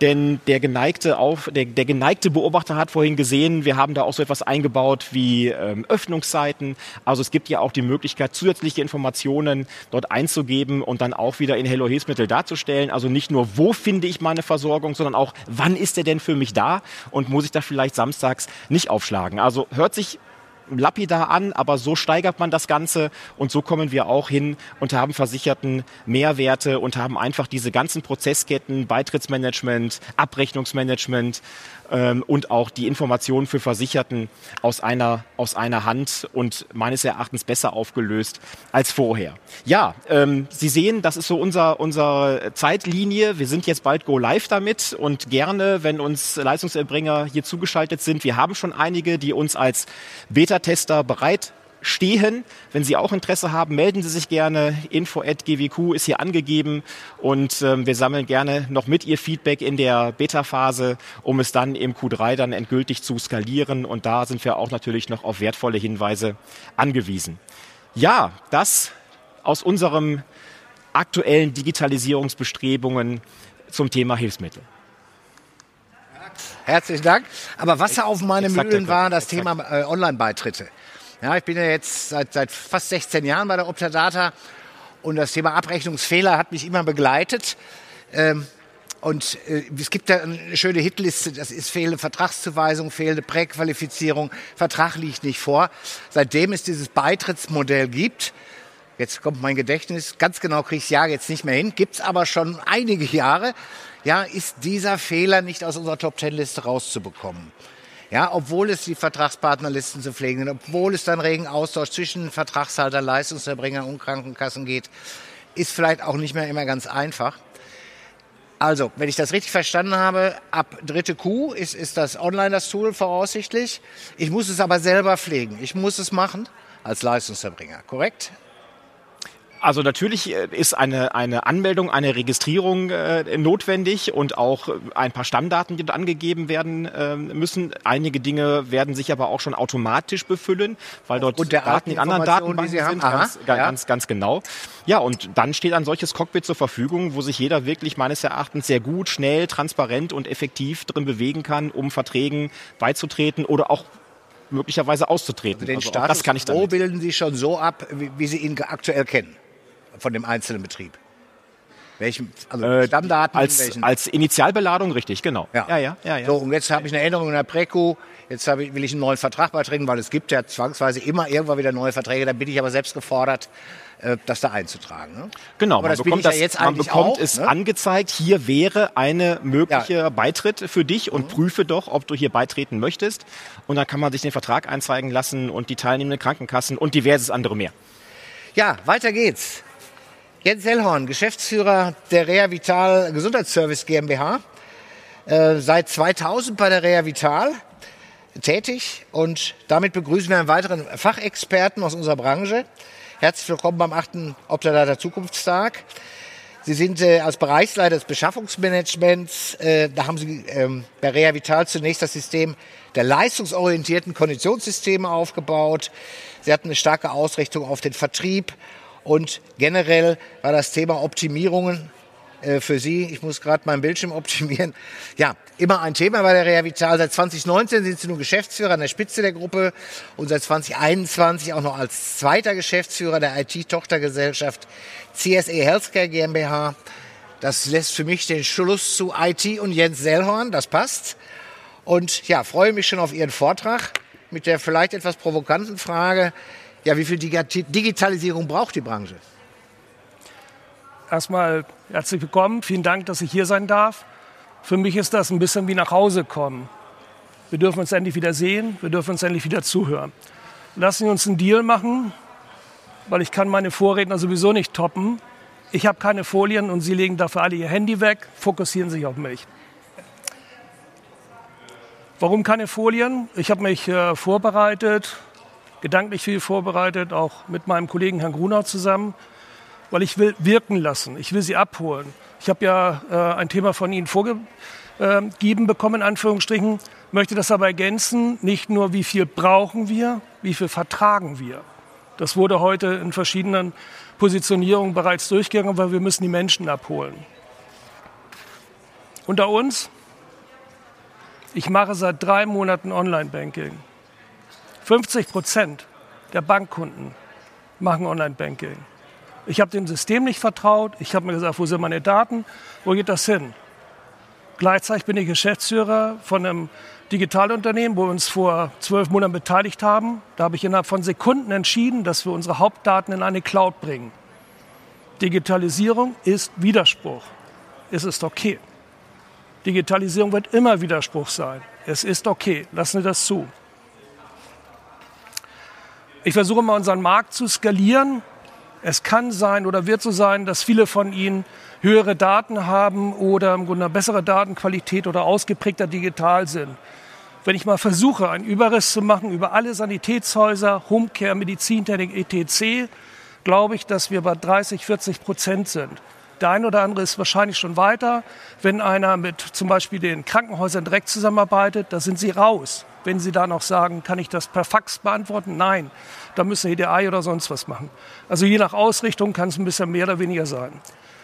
Denn der geneigte, auf, der, der geneigte Beobachter hat vorhin gesehen, wir haben da auch so etwas eingebaut wie ähm, Öffnungszeiten. Also es gibt ja auch die Möglichkeit, zusätzliche Informationen dort einzugeben und dann auch wieder in Hello Hilfsmittel darzustellen. Also nicht nur, wo finde ich meine Versorgung, sondern auch, wann ist er denn für mich da und muss ich da vielleicht samstags nicht aufschlagen. Also hört sich lapidar an, aber so steigert man das Ganze und so kommen wir auch hin und haben Versicherten Mehrwerte und haben einfach diese ganzen Prozessketten, Beitrittsmanagement, Abrechnungsmanagement ähm, und auch die Informationen für Versicherten aus einer, aus einer Hand und meines Erachtens besser aufgelöst als vorher. Ja, ähm, Sie sehen, das ist so unser, unsere Zeitlinie. Wir sind jetzt bald go live damit und gerne, wenn uns Leistungserbringer hier zugeschaltet sind, wir haben schon einige, die uns als Beta-Tester bereit stehen. Wenn Sie auch Interesse haben, melden Sie sich gerne. Info@gwq ist hier angegeben und ähm, wir sammeln gerne noch mit Ihr Feedback in der Beta-Phase, um es dann im Q3 dann endgültig zu skalieren. Und da sind wir auch natürlich noch auf wertvolle Hinweise angewiesen. Ja, das aus unserem aktuellen Digitalisierungsbestrebungen zum Thema Hilfsmittel. Herzlichen Dank. Aber Wasser auf meine Mühlen war das Thema äh, Online-Beitritte. Ja, ich bin ja jetzt seit, seit fast 16 Jahren bei der Optadata und das Thema Abrechnungsfehler hat mich immer begleitet. Ähm, und äh, es gibt da eine schöne Hitliste, das ist fehlende Vertragszuweisung, fehlende Präqualifizierung, Vertrag liegt nicht vor. Seitdem es dieses Beitrittsmodell gibt, jetzt kommt mein Gedächtnis, ganz genau kriege ich das Jahr jetzt nicht mehr hin, gibt es aber schon einige Jahre, ja, ist dieser Fehler nicht aus unserer Top-Ten-Liste rauszubekommen. Ja, obwohl es die Vertragspartnerlisten zu pflegen sind, obwohl es dann regen Austausch zwischen Vertragshalter, Leistungserbringer und Krankenkassen geht, ist vielleicht auch nicht mehr immer ganz einfach. Also, wenn ich das richtig verstanden habe, ab dritte Q ist, ist das online das Tool voraussichtlich. Ich muss es aber selber pflegen. Ich muss es machen als Leistungserbringer, korrekt? Also natürlich äh, ist eine, eine Anmeldung, eine Registrierung äh, notwendig und auch ein paar Stammdaten, die dort angegeben werden äh, müssen. Einige Dinge werden sich aber auch schon automatisch befüllen, weil dort und der Daten in anderen Datenbanken die sind. Aha, ganz, ja. ganz, ganz genau. Ja, und dann steht ein solches Cockpit zur Verfügung, wo sich jeder wirklich meines Erachtens sehr gut, schnell, transparent und effektiv drin bewegen kann, um Verträgen beizutreten oder auch möglicherweise auszutreten. Also den also Status das kann ich damit. bilden Sie schon so ab, wie, wie Sie ihn aktuell kennen von dem einzelnen Betrieb. Welchen, also Äh, Stammdaten, Als, welchen? als Initialbeladung, richtig, genau. Ja. ja, ja. ja, ja. So, und jetzt habe ich eine Änderung in der Preco. Jetzt ich, will ich einen neuen Vertrag beitreten, weil es gibt ja zwangsweise immer irgendwann wieder neue Verträge. Da bin ich aber selbst gefordert, äh, das da einzutragen. Ne? Genau, Aber man bekommt, ja das, jetzt man bekommt auch, es ne? angezeigt, hier wäre eine mögliche Ja. Beitritt für dich und prüfe doch, ob du hier beitreten möchtest. Und dann kann man sich den Vertrag einzeigen lassen und die teilnehmenden Krankenkassen und diverses andere mehr. Ja, weiter geht's. Jens Hellhorn, Geschäftsführer der Rea Vital Gesundheitsservice GmbH, äh, seit 2000 bei der Rea Vital tätig und damit begrüßen wir einen weiteren Fachexperten aus unserer Branche. Herzlich willkommen beim 8. Optadata Zukunftstag. Sie sind äh, als Bereichsleiter des Beschaffungsmanagements, äh, da haben Sie ähm, bei Rea Vital zunächst das System der leistungsorientierten Konditionssysteme aufgebaut. Sie hatten eine starke Ausrichtung auf den Vertrieb und generell war das Thema Optimierungen äh, für Sie, ich muss gerade meinen Bildschirm optimieren, ja, immer ein Thema bei der Rea Vital. Seit 2019 sind Sie nun Geschäftsführer an der Spitze der Gruppe und seit 2021 auch noch als zweiter Geschäftsführer der IT-Tochtergesellschaft CSE Healthcare GmbH. Das lässt für mich den Schluss zu IT und Jens Sellhorn, das passt. Und ja, freue mich schon auf Ihren Vortrag mit der vielleicht etwas provokanten Frage, ja, wie viel Digi- Digitalisierung braucht die Branche? Erstmal herzlich willkommen. Vielen Dank, dass ich hier sein darf. Für mich ist das ein bisschen wie nach Hause kommen. Wir dürfen uns endlich wieder sehen, wir dürfen uns endlich wieder zuhören. Lassen Sie uns einen Deal machen, weil ich kann meine Vorredner sowieso nicht toppen. Ich habe keine Folien und Sie legen dafür alle Ihr Handy weg, fokussieren sich auf mich. Warum keine Folien? Ich habe mich äh, vorbereitet, gedanklich viel vorbereitet, auch mit meinem Kollegen Herrn Grunau zusammen weil ich will wirken lassen. Ich will sie abholen. Ich habe ja äh, ein Thema von Ihnen vorgegeben bekommen, in Anführungsstrichen, möchte das aber ergänzen, nicht nur wie viel brauchen wir, wie viel vertragen wir. Das wurde heute in verschiedenen Positionierung bereits durchgegangen, weil wir müssen die Menschen abholen. Unter uns, ich mache seit drei Monaten Online-Banking. 50 Prozent der Bankkunden machen Online-Banking. Ich habe dem System nicht vertraut. Ich habe mir gesagt, wo sind meine Daten? Wo geht das hin? Gleichzeitig bin ich Geschäftsführer von einem Digitalunternehmen, wo wir uns vor zwölf Monaten beteiligt haben. Da habe ich innerhalb von Sekunden entschieden, dass wir unsere Hauptdaten in eine Cloud bringen. Digitalisierung ist Widerspruch. Es ist okay. Digitalisierung wird immer Widerspruch sein. Es ist okay. Lassen wir das zu. Ich versuche mal unseren Markt zu skalieren. Es kann sein oder wird so sein, dass viele von Ihnen höhere Daten haben oder im Grunde bessere Datenqualität oder ausgeprägter digital sind. Wenn ich mal versuche, einen Überriss zu machen über alle Sanitätshäuser, Homecare, Medizintechnik, etc., glaube ich, dass wir bei 30, 40 Prozent sind. Der eine oder andere ist wahrscheinlich schon weiter. Wenn einer mit zum Beispiel den Krankenhäusern direkt zusammenarbeitet, da sind sie raus. Wenn Sie da noch sagen, kann ich das per Fax beantworten? Nein, da müssen EDI oder sonst was machen. Also je nach Ausrichtung kann es ein bisschen mehr oder weniger sein.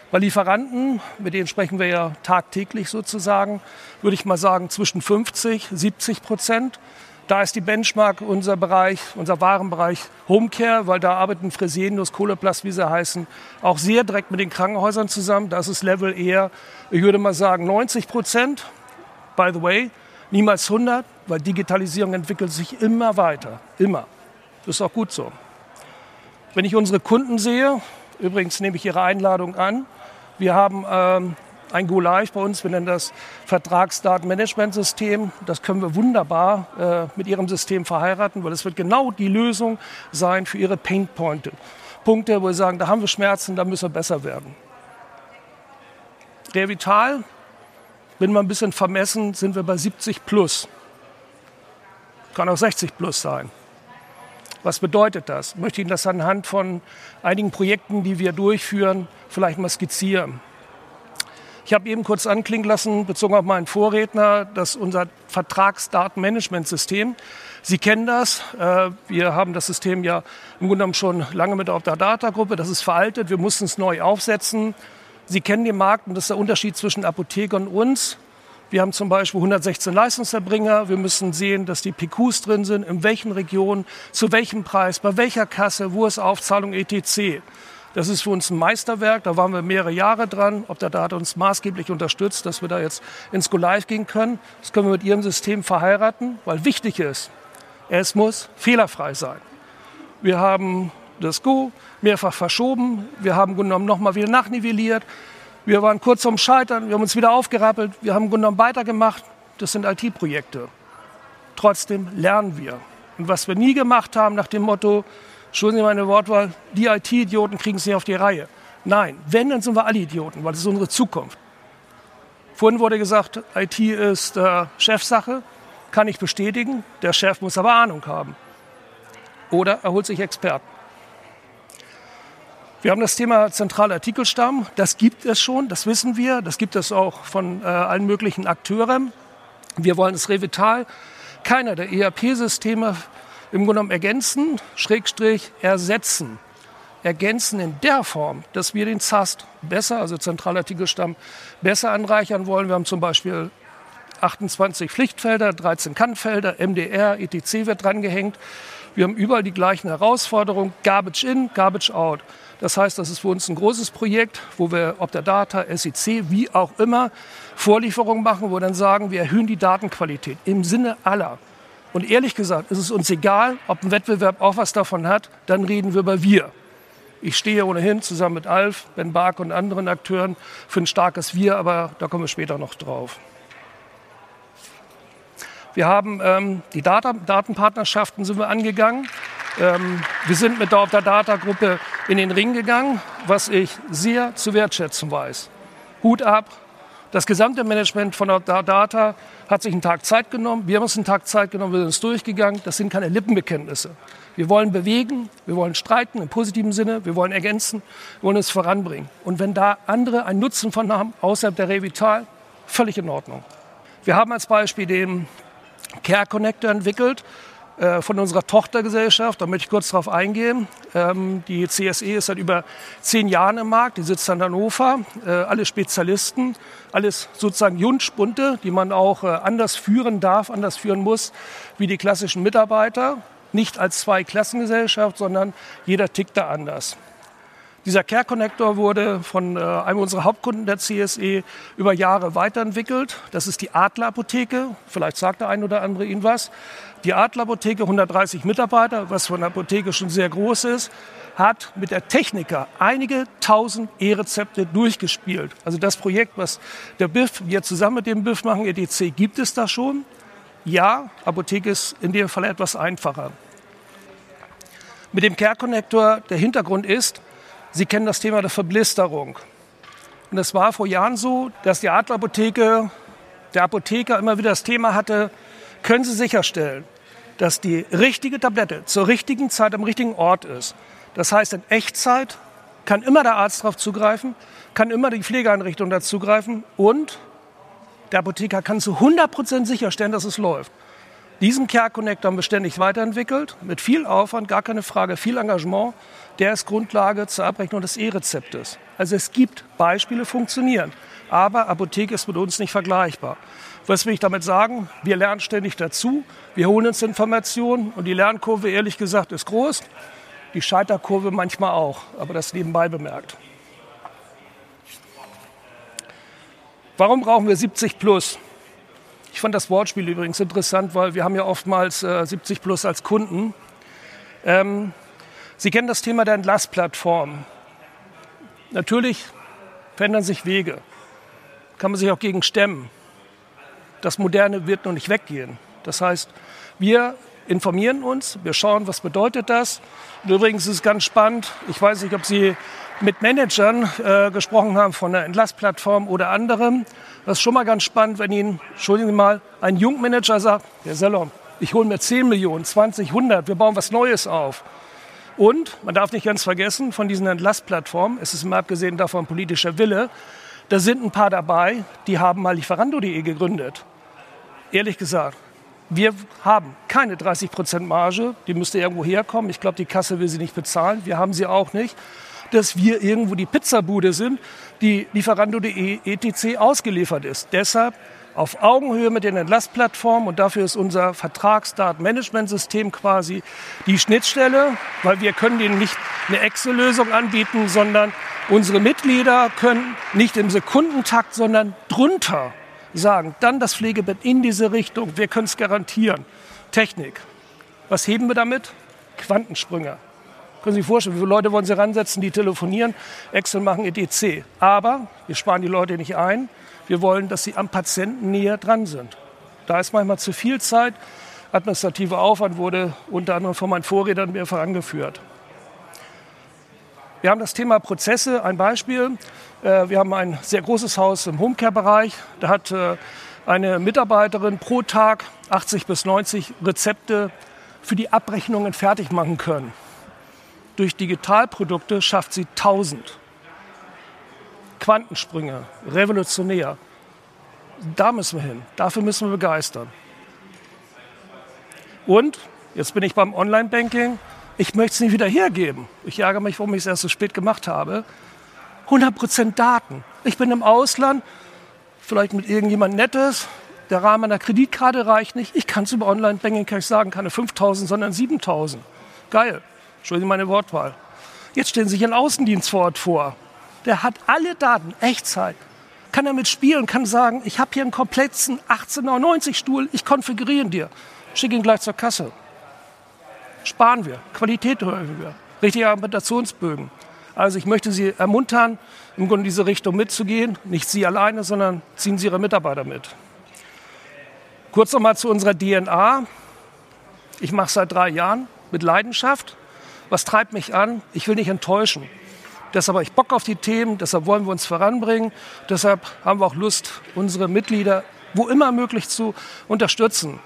Bei Lieferanten, mit denen sprechen wir ja tagtäglich sozusagen, würde ich mal sagen zwischen 50, 70 Prozent. Da ist die Benchmark unser Bereich, unser Warenbereich Homecare, weil da arbeiten Fresenius, Kohleplast, wie sie heißen, auch sehr direkt mit den Krankenhäusern zusammen. Da ist das Level eher, ich würde mal sagen, 90 Prozent. By the way, niemals 100, weil Digitalisierung entwickelt sich immer weiter. Immer. Das ist auch gut so. Wenn ich unsere Kunden sehe, übrigens nehme ich Ihre Einladung an, wir haben ähm, ein Go Live bei uns, wir nennen das Vertragsdatenmanagementsystem. Das können wir wunderbar äh, mit Ihrem System verheiraten, weil es wird genau die Lösung sein für Ihre Painpointe. Punkte, wo wir sagen, da haben wir Schmerzen, da müssen wir besser werden. Revital, wenn wir ein bisschen vermessen, sind wir bei 70 plus. Kann auch 60 plus sein. Was bedeutet das? Ich möchte Ihnen das anhand von einigen Projekten, die wir durchführen, vielleicht mal skizzieren. Ich habe eben kurz anklingen lassen, bezogen auf meinen Vorredner, dass unser Vertragsdatenmanagementsystem, Sie kennen das, äh, wir haben das System ja im Grunde genommen schon lange mit der Optadata-Gruppe, das ist veraltet, wir mussten es neu aufsetzen. Sie kennen den Markt und das ist der Unterschied zwischen Apotheker und uns. Wir haben zum Beispiel 116 Leistungserbringer. Wir müssen sehen, dass die PQs drin sind, in welchen Regionen, zu welchem Preis, bei welcher Kasse, wo ist Aufzahlung etc. Das ist für uns ein Meisterwerk. Da waren wir mehrere Jahre dran. Ob der Data uns maßgeblich unterstützt, dass wir da jetzt ins Go Live gehen können. Das können wir mit Ihrem System verheiraten, weil wichtig ist, es muss fehlerfrei sein. Wir haben das Go mehrfach verschoben. Wir haben genommen nochmal wieder nachnivelliert. Wir waren kurz vorm Scheitern, wir haben uns wieder aufgerappelt, wir haben genommen weitergemacht. Das sind IT-Projekte. Trotzdem lernen wir. Und was wir nie gemacht haben nach dem Motto, entschuldigen Sie meine Wortwahl, die IT-Idioten kriegen es nicht auf die Reihe. Nein, wenn, dann sind wir alle Idioten, weil das ist unsere Zukunft. Vorhin wurde gesagt, IT ist äh, Chefsache. Kann ich bestätigen. Der Chef muss aber Ahnung haben. Oder er holt sich Experten. Wir haben das Thema zentraler Artikelstamm. Das gibt es schon, das wissen wir. Das gibt es auch von äh, allen möglichen Akteuren. Wir wollen das Revital keiner der ERP-Systeme im Grunde genommen ergänzen, Schrägstrich ersetzen. Ergänzen in der Form, dass wir den ZAST besser, also Zentralartikelstamm, besser anreichern wollen. Wir haben zum Beispiel 28 Pflichtfelder, 13 Kannfelder, MDR, ETC wird drangehängt. Wir haben überall die gleichen Herausforderungen, Garbage in, Garbage out. Das heißt, das ist für uns ein großes Projekt, wo wir ob der Data, SEC, wie auch immer, Vorlieferungen machen, wo wir dann sagen, wir erhöhen die Datenqualität im Sinne aller. Und ehrlich gesagt, ist es uns egal, ob ein Wettbewerb auch was davon hat, dann reden wir über wir. Ich stehe ohnehin zusammen mit Alf, Ben Bark und anderen Akteuren für ein starkes Wir, aber da kommen wir später noch drauf. Wir haben ähm, die Data Datenpartnerschaften sind wir angegangen. Ähm, wir sind mit der Optadata-Gruppe in den Ring gegangen, was ich sehr zu wertschätzen weiß. Hut ab. Das gesamte Management von Optadata hat sich einen Tag Zeit genommen. Wir haben uns einen Tag Zeit genommen, wir sind uns durchgegangen. Das sind keine Lippenbekenntnisse. Wir wollen bewegen, wir wollen streiten im positiven Sinne, wir wollen ergänzen, wir wollen es voranbringen. Und wenn da andere einen Nutzen von haben, außerhalb der Revital, völlig in Ordnung. Wir haben als Beispiel den Care Connector entwickelt äh, von unserer Tochtergesellschaft. Da möchte ich kurz darauf eingehen. Ähm, die CSE ist seit über zehn Jahren im Markt. Die sitzt in Hannover. Äh, alle Spezialisten, alles sozusagen Jungspunte, die man auch äh, anders führen darf, anders führen muss, wie die klassischen Mitarbeiter. Nicht als Zwei-Klassengesellschaft, sondern jeder tickt da anders. Dieser Care Connector wurde von äh, einem unserer Hauptkunden der CSE über Jahre weiterentwickelt. Das ist die Adler Apotheke. Vielleicht sagt der ein oder andere Ihnen was. Die Adler Apotheke, 130 Mitarbeiter, was von der Apotheke schon sehr groß ist, hat mit der Techniker einige tausend E-Rezepte durchgespielt. Also das Projekt, was der BIF, wir zusammen mit dem BIF machen, EDC, gibt es da schon. Ja, Apotheke ist in dem Fall etwas einfacher. Mit dem Care Connector, der Hintergrund ist, Sie kennen das Thema der Verblisterung. Und es war vor Jahren so, dass die Adlerapotheke, der Apotheker immer wieder das Thema hatte, können Sie sicherstellen, dass die richtige Tablette zur richtigen Zeit am richtigen Ort ist. Das heißt, in Echtzeit kann immer der Arzt darauf zugreifen, kann immer die Pflegeeinrichtung dazugreifen und der Apotheker kann zu 100 Prozent sicherstellen, dass es läuft. Diesen Care Connector haben wir ständig weiterentwickelt, mit viel Aufwand, gar keine Frage, viel Engagement. Der ist Grundlage zur Abrechnung des E-Rezeptes. Also es gibt Beispiele, funktionieren. Aber Apotheke ist mit uns nicht vergleichbar. Was will ich damit sagen? Wir lernen ständig dazu. Wir holen uns Informationen und die Lernkurve, ehrlich gesagt, ist groß. Die Scheiterkurve manchmal auch, aber das nebenbei bemerkt. Warum brauchen wir 70 plus? Ich fand das Wortspiel übrigens interessant, weil wir haben ja oftmals äh, 70 Plus als Kunden. Ähm, Sie kennen das Thema der Entlassplattform. Natürlich verändern sich Wege. Kann man sich auch gegen stemmen. Das Moderne wird noch nicht weggehen. Das heißt, wir informieren uns, wir schauen, was bedeutet das. Und übrigens ist es ganz spannend, ich weiß nicht, ob Sie mit Managern äh, gesprochen haben von der Entlassplattform oder anderem. Das ist schon mal ganz spannend, wenn Ihnen, entschuldigen Sie mal, ein Jungmanager sagt, Herr Sellom, ich hole mir 10 Millionen, 20, 100, wir bauen was Neues auf. Und man darf nicht ganz vergessen, von diesen Entlassplattformen, es ist mal abgesehen davon politischer Wille, da sind ein paar dabei, die haben mal Lieferando.de gegründet. Ehrlich gesagt, wir haben keine 30 Prozent Marge, die müsste irgendwo herkommen. Ich glaube, die Kasse will sie nicht bezahlen. Wir haben sie auch nicht dass wir irgendwo die Pizzabude sind, die Lieferando.de etc. ausgeliefert ist. Deshalb auf Augenhöhe mit den Entlassplattformen und dafür ist unser Vertragsdatenmanagementsystem quasi die Schnittstelle, weil wir können denen nicht eine Excel-Lösung anbieten, sondern unsere Mitglieder können nicht im Sekundentakt, sondern drunter sagen, dann das Pflegebett in diese Richtung. Wir können es garantieren. Technik. Was heben wir damit? Quantensprünge. Können Sie sich vorstellen, wie viele Leute wollen Sie ransetzen, die telefonieren, Excel machen, etc. Aber wir sparen die Leute nicht ein. Wir wollen, dass sie am Patienten näher dran sind. Da ist manchmal zu viel Zeit. Administrativer Aufwand wurde unter anderem von meinen Vorrednern mehrfach angeführt. Wir haben das Thema Prozesse. Ein Beispiel. Äh, wir haben ein sehr großes Haus im Homecare-Bereich. Da hat äh, eine Mitarbeiterin pro Tag 80 bis 90 Rezepte für die Abrechnungen fertig machen können. Durch Digitalprodukte schafft sie 1000. Quantensprünge, revolutionär. Da müssen wir hin. Dafür müssen wir begeistern. Und, jetzt bin ich beim Online-Banking, ich möchte es nicht wieder hergeben. Ich ärgere mich, warum ich es erst so spät gemacht habe. 100% Daten. Ich bin im Ausland, vielleicht mit irgendjemand Nettes, der Rahmen meiner Kreditkarte reicht nicht. Ich kann es über Online-Banking, kann ich sagen, keine 5000, sondern 7000. Geil. Entschuldigen meine Wortwahl. Jetzt stellen Sie sich einen Außendienst vor Ort vor. Der hat alle Daten, Echtzeit. Kann damit spielen, kann sagen, ich habe hier einen kompletten 1890 Stuhl, ich konfiguriere ihn dir. Schicke ihn gleich zur Kasse. Sparen wir, Qualität erhöhen wir, richtige Argumentationsbögen. Also ich möchte Sie ermuntern, im Grunde in diese Richtung mitzugehen. Nicht Sie alleine, sondern ziehen Sie Ihre Mitarbeiter mit. Kurz noch mal zu unserer DNA. Ich mache seit drei Jahren mit Leidenschaft. Was treibt mich an? Ich will nicht enttäuschen. Deshalb habe ich Bock auf die Themen, deshalb wollen wir uns voranbringen. Deshalb haben wir auch Lust, unsere Mitglieder wo immer möglich zu unterstützen.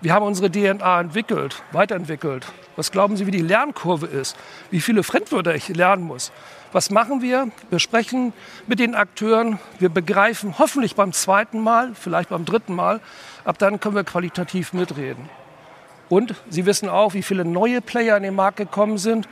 Wir haben unsere DNA entwickelt, weiterentwickelt. Was glauben Sie, wie die Lernkurve ist? Wie viele Fremdwörter ich lernen muss? Was machen wir? Wir sprechen mit den Akteuren. Wir begreifen hoffentlich beim zweiten Mal, vielleicht beim dritten Mal. Ab dann können wir qualitativ mitreden. Und Sie wissen auch, wie viele neue Player in den Markt gekommen sind.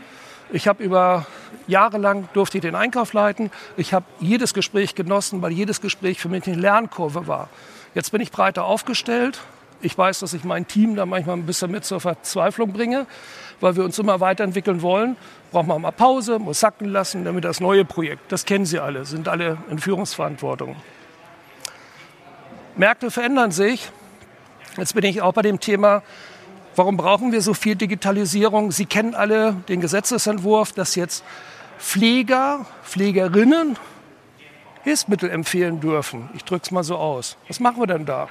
Ich habe über jahrelang durfte ich den Einkauf leiten. Ich habe jedes Gespräch genossen, weil jedes Gespräch für mich eine Lernkurve war. Jetzt bin ich breiter aufgestellt. Ich weiß, dass ich mein Team da manchmal ein bisschen mit zur Verzweiflung bringe, weil wir uns immer weiterentwickeln wollen. Braucht man mal Pause, muss sacken lassen, damit das neue Projekt, das kennen Sie alle, sind alle in Führungsverantwortung. Märkte verändern sich. Jetzt bin ich auch bei dem Thema, warum brauchen wir so viel Digitalisierung? Sie kennen alle den Gesetzesentwurf, dass jetzt Pfleger, Pflegerinnen Hilfsmittel empfehlen dürfen. Ich drücke es mal so aus. Was machen wir denn da?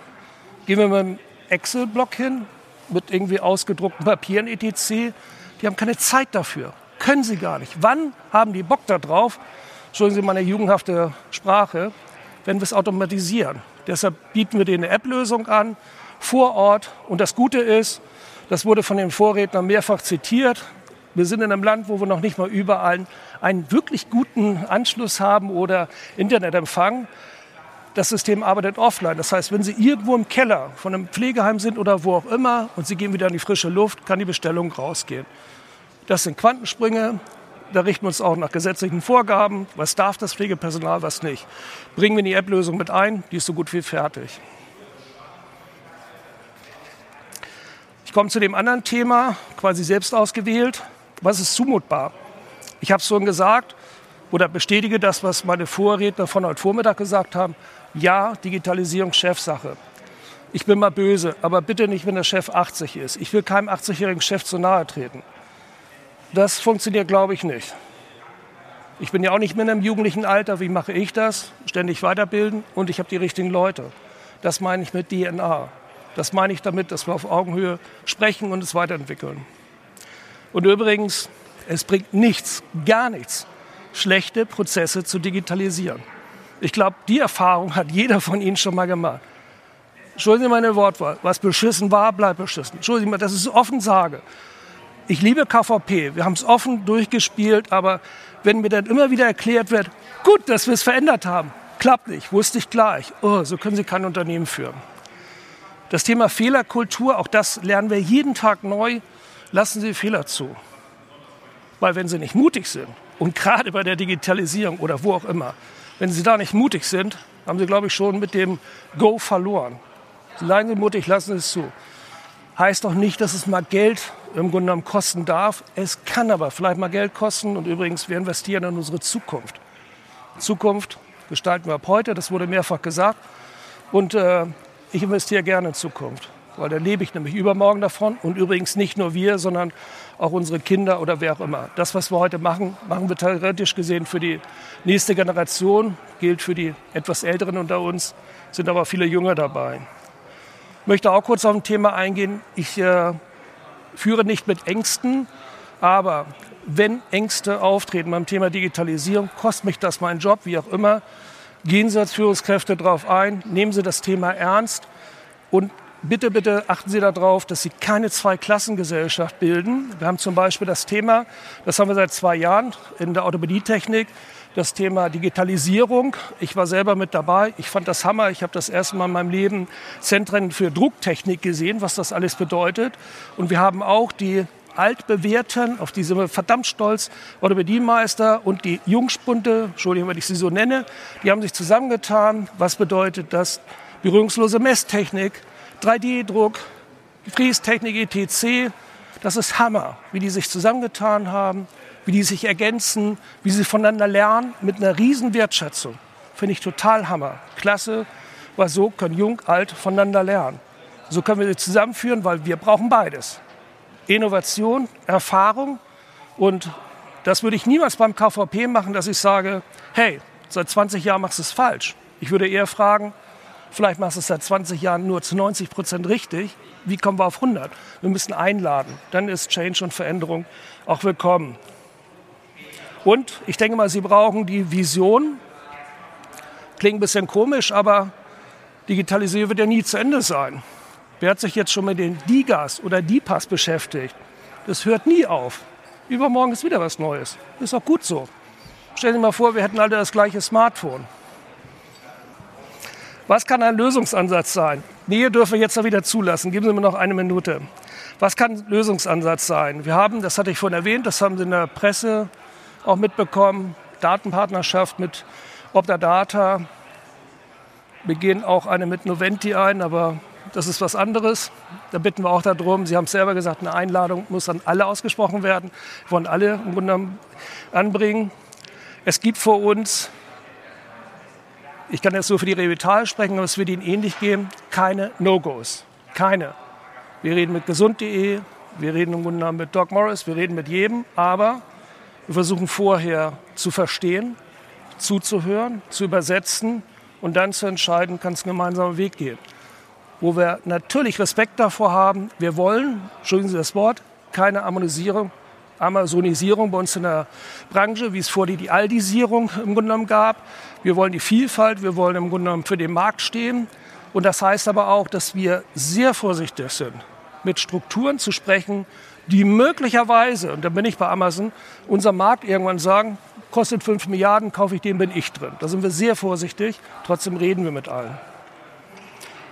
Gehen wir mit einem Excel-Block hin, mit irgendwie ausgedruckten Papieren etc. Die haben keine Zeit dafür. Können sie gar nicht. Wann haben die Bock da drauf? Entschuldigen Sie meine jugendhafte Sprache, wenn wir es automatisieren. Deshalb bieten wir denen eine App-Lösung an, vor Ort. Und das Gute ist, das wurde von den Vorrednern mehrfach zitiert, wir sind in einem Land, wo wir noch nicht mal überall einen wirklich guten Anschluss haben oder Internetempfang. Das System arbeitet offline. Das heißt, wenn Sie irgendwo im Keller von einem Pflegeheim sind oder wo auch immer und Sie gehen wieder in die frische Luft, kann die Bestellung rausgehen. Das sind Quantensprünge. Da richten wir uns auch nach gesetzlichen Vorgaben. Was darf das Pflegepersonal, was nicht. Bringen wir die App-Lösung mit ein, die ist so gut wie fertig. Ich komme zu dem anderen Thema, quasi selbst ausgewählt. Was ist zumutbar? Ich habe es schon gesagt oder bestätige das, was meine Vorredner von heute Vormittag gesagt haben. Ja, Digitalisierung Chefsache. Ich bin mal böse, aber bitte nicht, wenn der Chef 80 ist. Ich will keinem 80-jährigen Chef zu nahe treten. Das funktioniert, glaube ich, nicht. Ich bin ja auch nicht mehr in einem jugendlichen Alter. Wie mache ich das? Ständig weiterbilden und ich habe die richtigen Leute. Das meine ich mit DNA. Das meine ich damit, dass wir auf Augenhöhe sprechen und es weiterentwickeln. Und übrigens, es bringt nichts, gar nichts, schlechte Prozesse zu digitalisieren. Ich glaube, die Erfahrung hat jeder von Ihnen schon mal gemacht. Entschuldigen Sie meine Wortwahl. Was beschissen war, bleibt beschissen. Entschuldigen Sie mal, dass ich es offen sage. Ich liebe KVP. Wir haben es offen durchgespielt, aber wenn mir dann immer wieder erklärt wird, gut, dass wir es verändert haben, klappt nicht, wusste ich gleich. Oh, so können Sie kein Unternehmen führen. Das Thema Fehlerkultur, auch das lernen wir jeden Tag neu lassen Sie Fehler zu. Weil wenn Sie nicht mutig sind, und gerade bei der Digitalisierung oder wo auch immer, wenn Sie da nicht mutig sind, haben Sie, glaube ich, schon mit dem Go verloren. Seien Sie mutig, lassen Sie es zu. Heißt doch nicht, dass es mal Geld im Grunde genommen kosten darf. Es kann aber vielleicht mal Geld kosten. Und übrigens, wir investieren in unsere Zukunft. Zukunft gestalten wir ab heute, das wurde mehrfach gesagt. Und äh, ich investiere gerne in Zukunft weil da lebe ich nämlich übermorgen davon. Und übrigens nicht nur wir, sondern auch unsere Kinder oder wer auch immer. Das, was wir heute machen, machen wir theoretisch gesehen für die nächste Generation, gilt für die etwas Älteren unter uns, sind aber viele Jünger dabei. Ich möchte auch kurz auf ein Thema eingehen. Ich äh, führe nicht mit Ängsten, aber wenn Ängste auftreten beim Thema Digitalisierung, kostet mich das meinen Job, wie auch immer. Gehen Sie als Führungskräfte darauf ein, nehmen Sie das Thema ernst und Bitte, bitte achten Sie darauf, dass Sie keine Zweiklassengesellschaft bilden. Wir haben zum Beispiel das Thema, das haben wir seit zwei Jahren in der Orthopädietechnik, das Thema Digitalisierung. Ich war selber mit dabei. Ich fand das Hammer. Ich habe das erste Mal in meinem Leben Zentren für Drucktechnik gesehen, was das alles bedeutet. Und wir haben auch die altbewährten, auf die sind wir verdammt stolz, Orthopädiemeister und die Jungspunte, Entschuldigung, wenn ich sie so nenne, die haben sich zusammengetan. Was bedeutet das? Berührungslose Messtechnik, 3D-Druck, Gefrästechnik etc. Das ist Hammer, wie die sich zusammengetan haben, wie die sich ergänzen, wie sie voneinander lernen mit einer riesen Wertschätzung. Finde ich total Hammer. Klasse, weil so können Jung, Alt voneinander lernen. So können wir sie zusammenführen, weil wir brauchen beides. Innovation, Erfahrung und das würde ich niemals beim KVP machen, dass ich sage, hey, seit 20 Jahren machst du es falsch. Ich würde eher fragen, Vielleicht machst du es seit 20 Jahren nur zu 90 Prozent richtig. Wie kommen wir auf 100? Wir müssen einladen. Dann ist Change und Veränderung auch willkommen. Und ich denke mal, Sie brauchen die Vision. Klingt ein bisschen komisch, aber Digitalisierung wird ja nie zu Ende sein. Wer hat sich jetzt schon mit den Digas oder Dipas beschäftigt? Das hört nie auf. Übermorgen ist wieder was Neues. Ist auch gut so. Stellen Sie mal vor, wir hätten alle das gleiche Smartphone. Was kann ein Lösungsansatz sein? Nähe dürfen wir jetzt noch wieder zulassen. Geben Sie mir noch eine Minute. Was kann Lösungsansatz sein? Wir haben, das hatte ich vorhin erwähnt, das haben Sie in der Presse auch mitbekommen, Datenpartnerschaft mit Optadata. Wir gehen auch eine mit Noventi ein, aber das ist was anderes. Da bitten wir auch darum. Sie haben es selber gesagt, eine Einladung muss an alle ausgesprochen werden. Wir wollen alle im Grunde anbringen. Es gibt vor uns, ich kann jetzt nur für die Revital sprechen, aber es wird Ihnen ähnlich geben, keine No-Gos. Keine. Wir reden mit gesund.de, wir reden im Grunde genommen mit Doc Morris, wir reden mit jedem, aber wir versuchen vorher zu verstehen, zuzuhören, zu übersetzen und dann zu entscheiden, kann es ein gemeinsamer Weg gehen wo wir natürlich Respekt davor haben. Wir wollen, entschuldigen Sie das Wort, keine Ammonisierung, Amazonisierung bei uns in der Branche, wie es vor die, die Aldisierung im Grunde genommen gab. Wir wollen die Vielfalt, wir wollen im Grunde genommen für den Markt stehen. Und das heißt aber auch, dass wir sehr vorsichtig sind, mit Strukturen zu sprechen, die möglicherweise, und da bin ich bei Amazon, unser Markt irgendwann sagen, kostet 5 Milliarden, kaufe ich den, bin ich drin. Da sind wir sehr vorsichtig, trotzdem reden wir mit allen.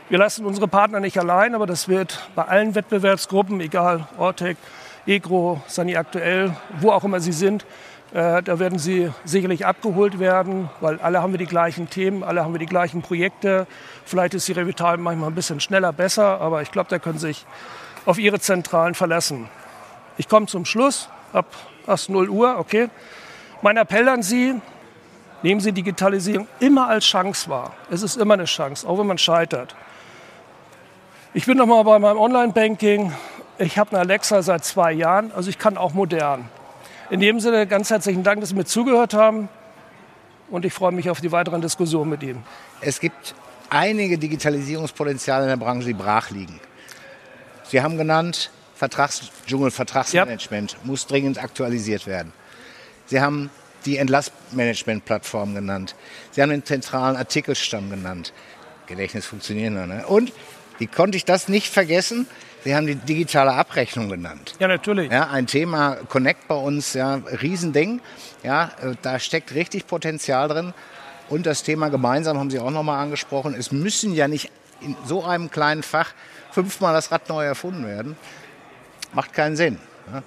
Wir lassen unsere Partner nicht allein, aber das wird bei allen Wettbewerbsgruppen, egal Ortec, EGRO, Sani Aktuell, wo auch immer sie sind, äh, da werden sie sicherlich abgeholt werden, weil alle haben wir die gleichen Themen, alle haben wir die gleichen Projekte. Vielleicht ist die Revital manchmal ein bisschen schneller, besser, aber ich glaube, da können Sie sich auf Ihre Zentralen verlassen. Ich komme zum Schluss, ab erst 0 Uhr, okay. Mein Appell an Sie, nehmen Sie Digitalisierung immer als Chance wahr. Es ist immer eine Chance, auch wenn man scheitert. Ich bin noch mal bei meinem Online-Banking. Ich habe eine Alexa seit zwei Jahren, also ich kann auch modern. In dem Sinne ganz herzlichen Dank, dass Sie mir zugehört haben und ich freue mich auf die weiteren Diskussionen mit Ihnen. Es gibt einige Digitalisierungspotenziale in der Branche, die brach liegen. Sie haben genannt, Vertragsdschungel, Vertragsmanagement ja. muss dringend aktualisiert werden. Sie haben die Entlassmanagement-Plattform genannt. Sie haben den zentralen Artikelstamm genannt. Gedächtnis funktionieren noch, ne? Und wie konnte ich das nicht vergessen? Sie haben die digitale Abrechnung genannt. Ja, natürlich. Ja, ein Thema Connect bei uns, ja, Riesending. Ja, äh, da steckt richtig Potenzial drin. Und das Thema gemeinsam haben Sie auch nochmal angesprochen. Es müssen ja nicht in so einem kleinen Fach fünfmal das Rad neu erfunden werden. Macht keinen Sinn. Ja.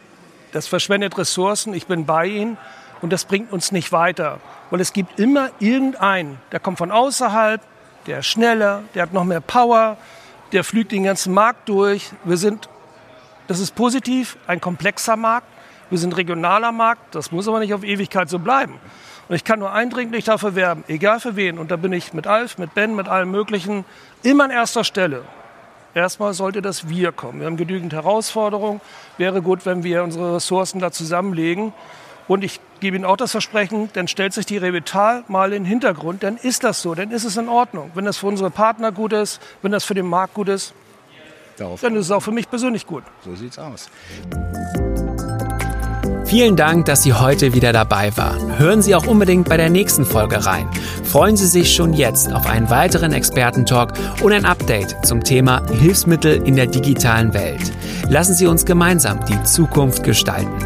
Das verschwendet Ressourcen. Ich bin bei Ihnen. Und das bringt uns nicht weiter. Weil es gibt immer irgendeinen, der kommt von außerhalb, der ist schneller, der hat noch mehr Power, der flügt den ganzen Markt durch. Wir sind, das ist positiv, ein komplexer Markt. Wir sind regionaler Markt, das muss aber nicht auf Ewigkeit so bleiben. Und ich kann nur eindringlich dafür werben, egal für wen, und da bin ich mit Alf, mit Ben, mit allem Möglichen, immer an erster Stelle. Erstmal sollte das Wir kommen. Wir haben genügend Herausforderungen. Wäre gut, wenn wir unsere Ressourcen da zusammenlegen. Und ich gebe Ihnen auch das Versprechen, dann stellt sich die Revital mal in den Hintergrund, dann ist das so, dann ist es in Ordnung. Wenn das für unsere Partner gut ist, wenn das für den Markt gut ist, Darauf dann ist es auch für mich persönlich gut. So sieht's aus. Vielen Dank, dass Sie heute wieder dabei waren. Hören Sie auch unbedingt bei der nächsten Folge rein. Freuen Sie sich schon jetzt auf einen weiteren Expertentalk und ein Update zum Thema Hilfsmittel in der digitalen Welt. Lassen Sie uns gemeinsam die Zukunft gestalten.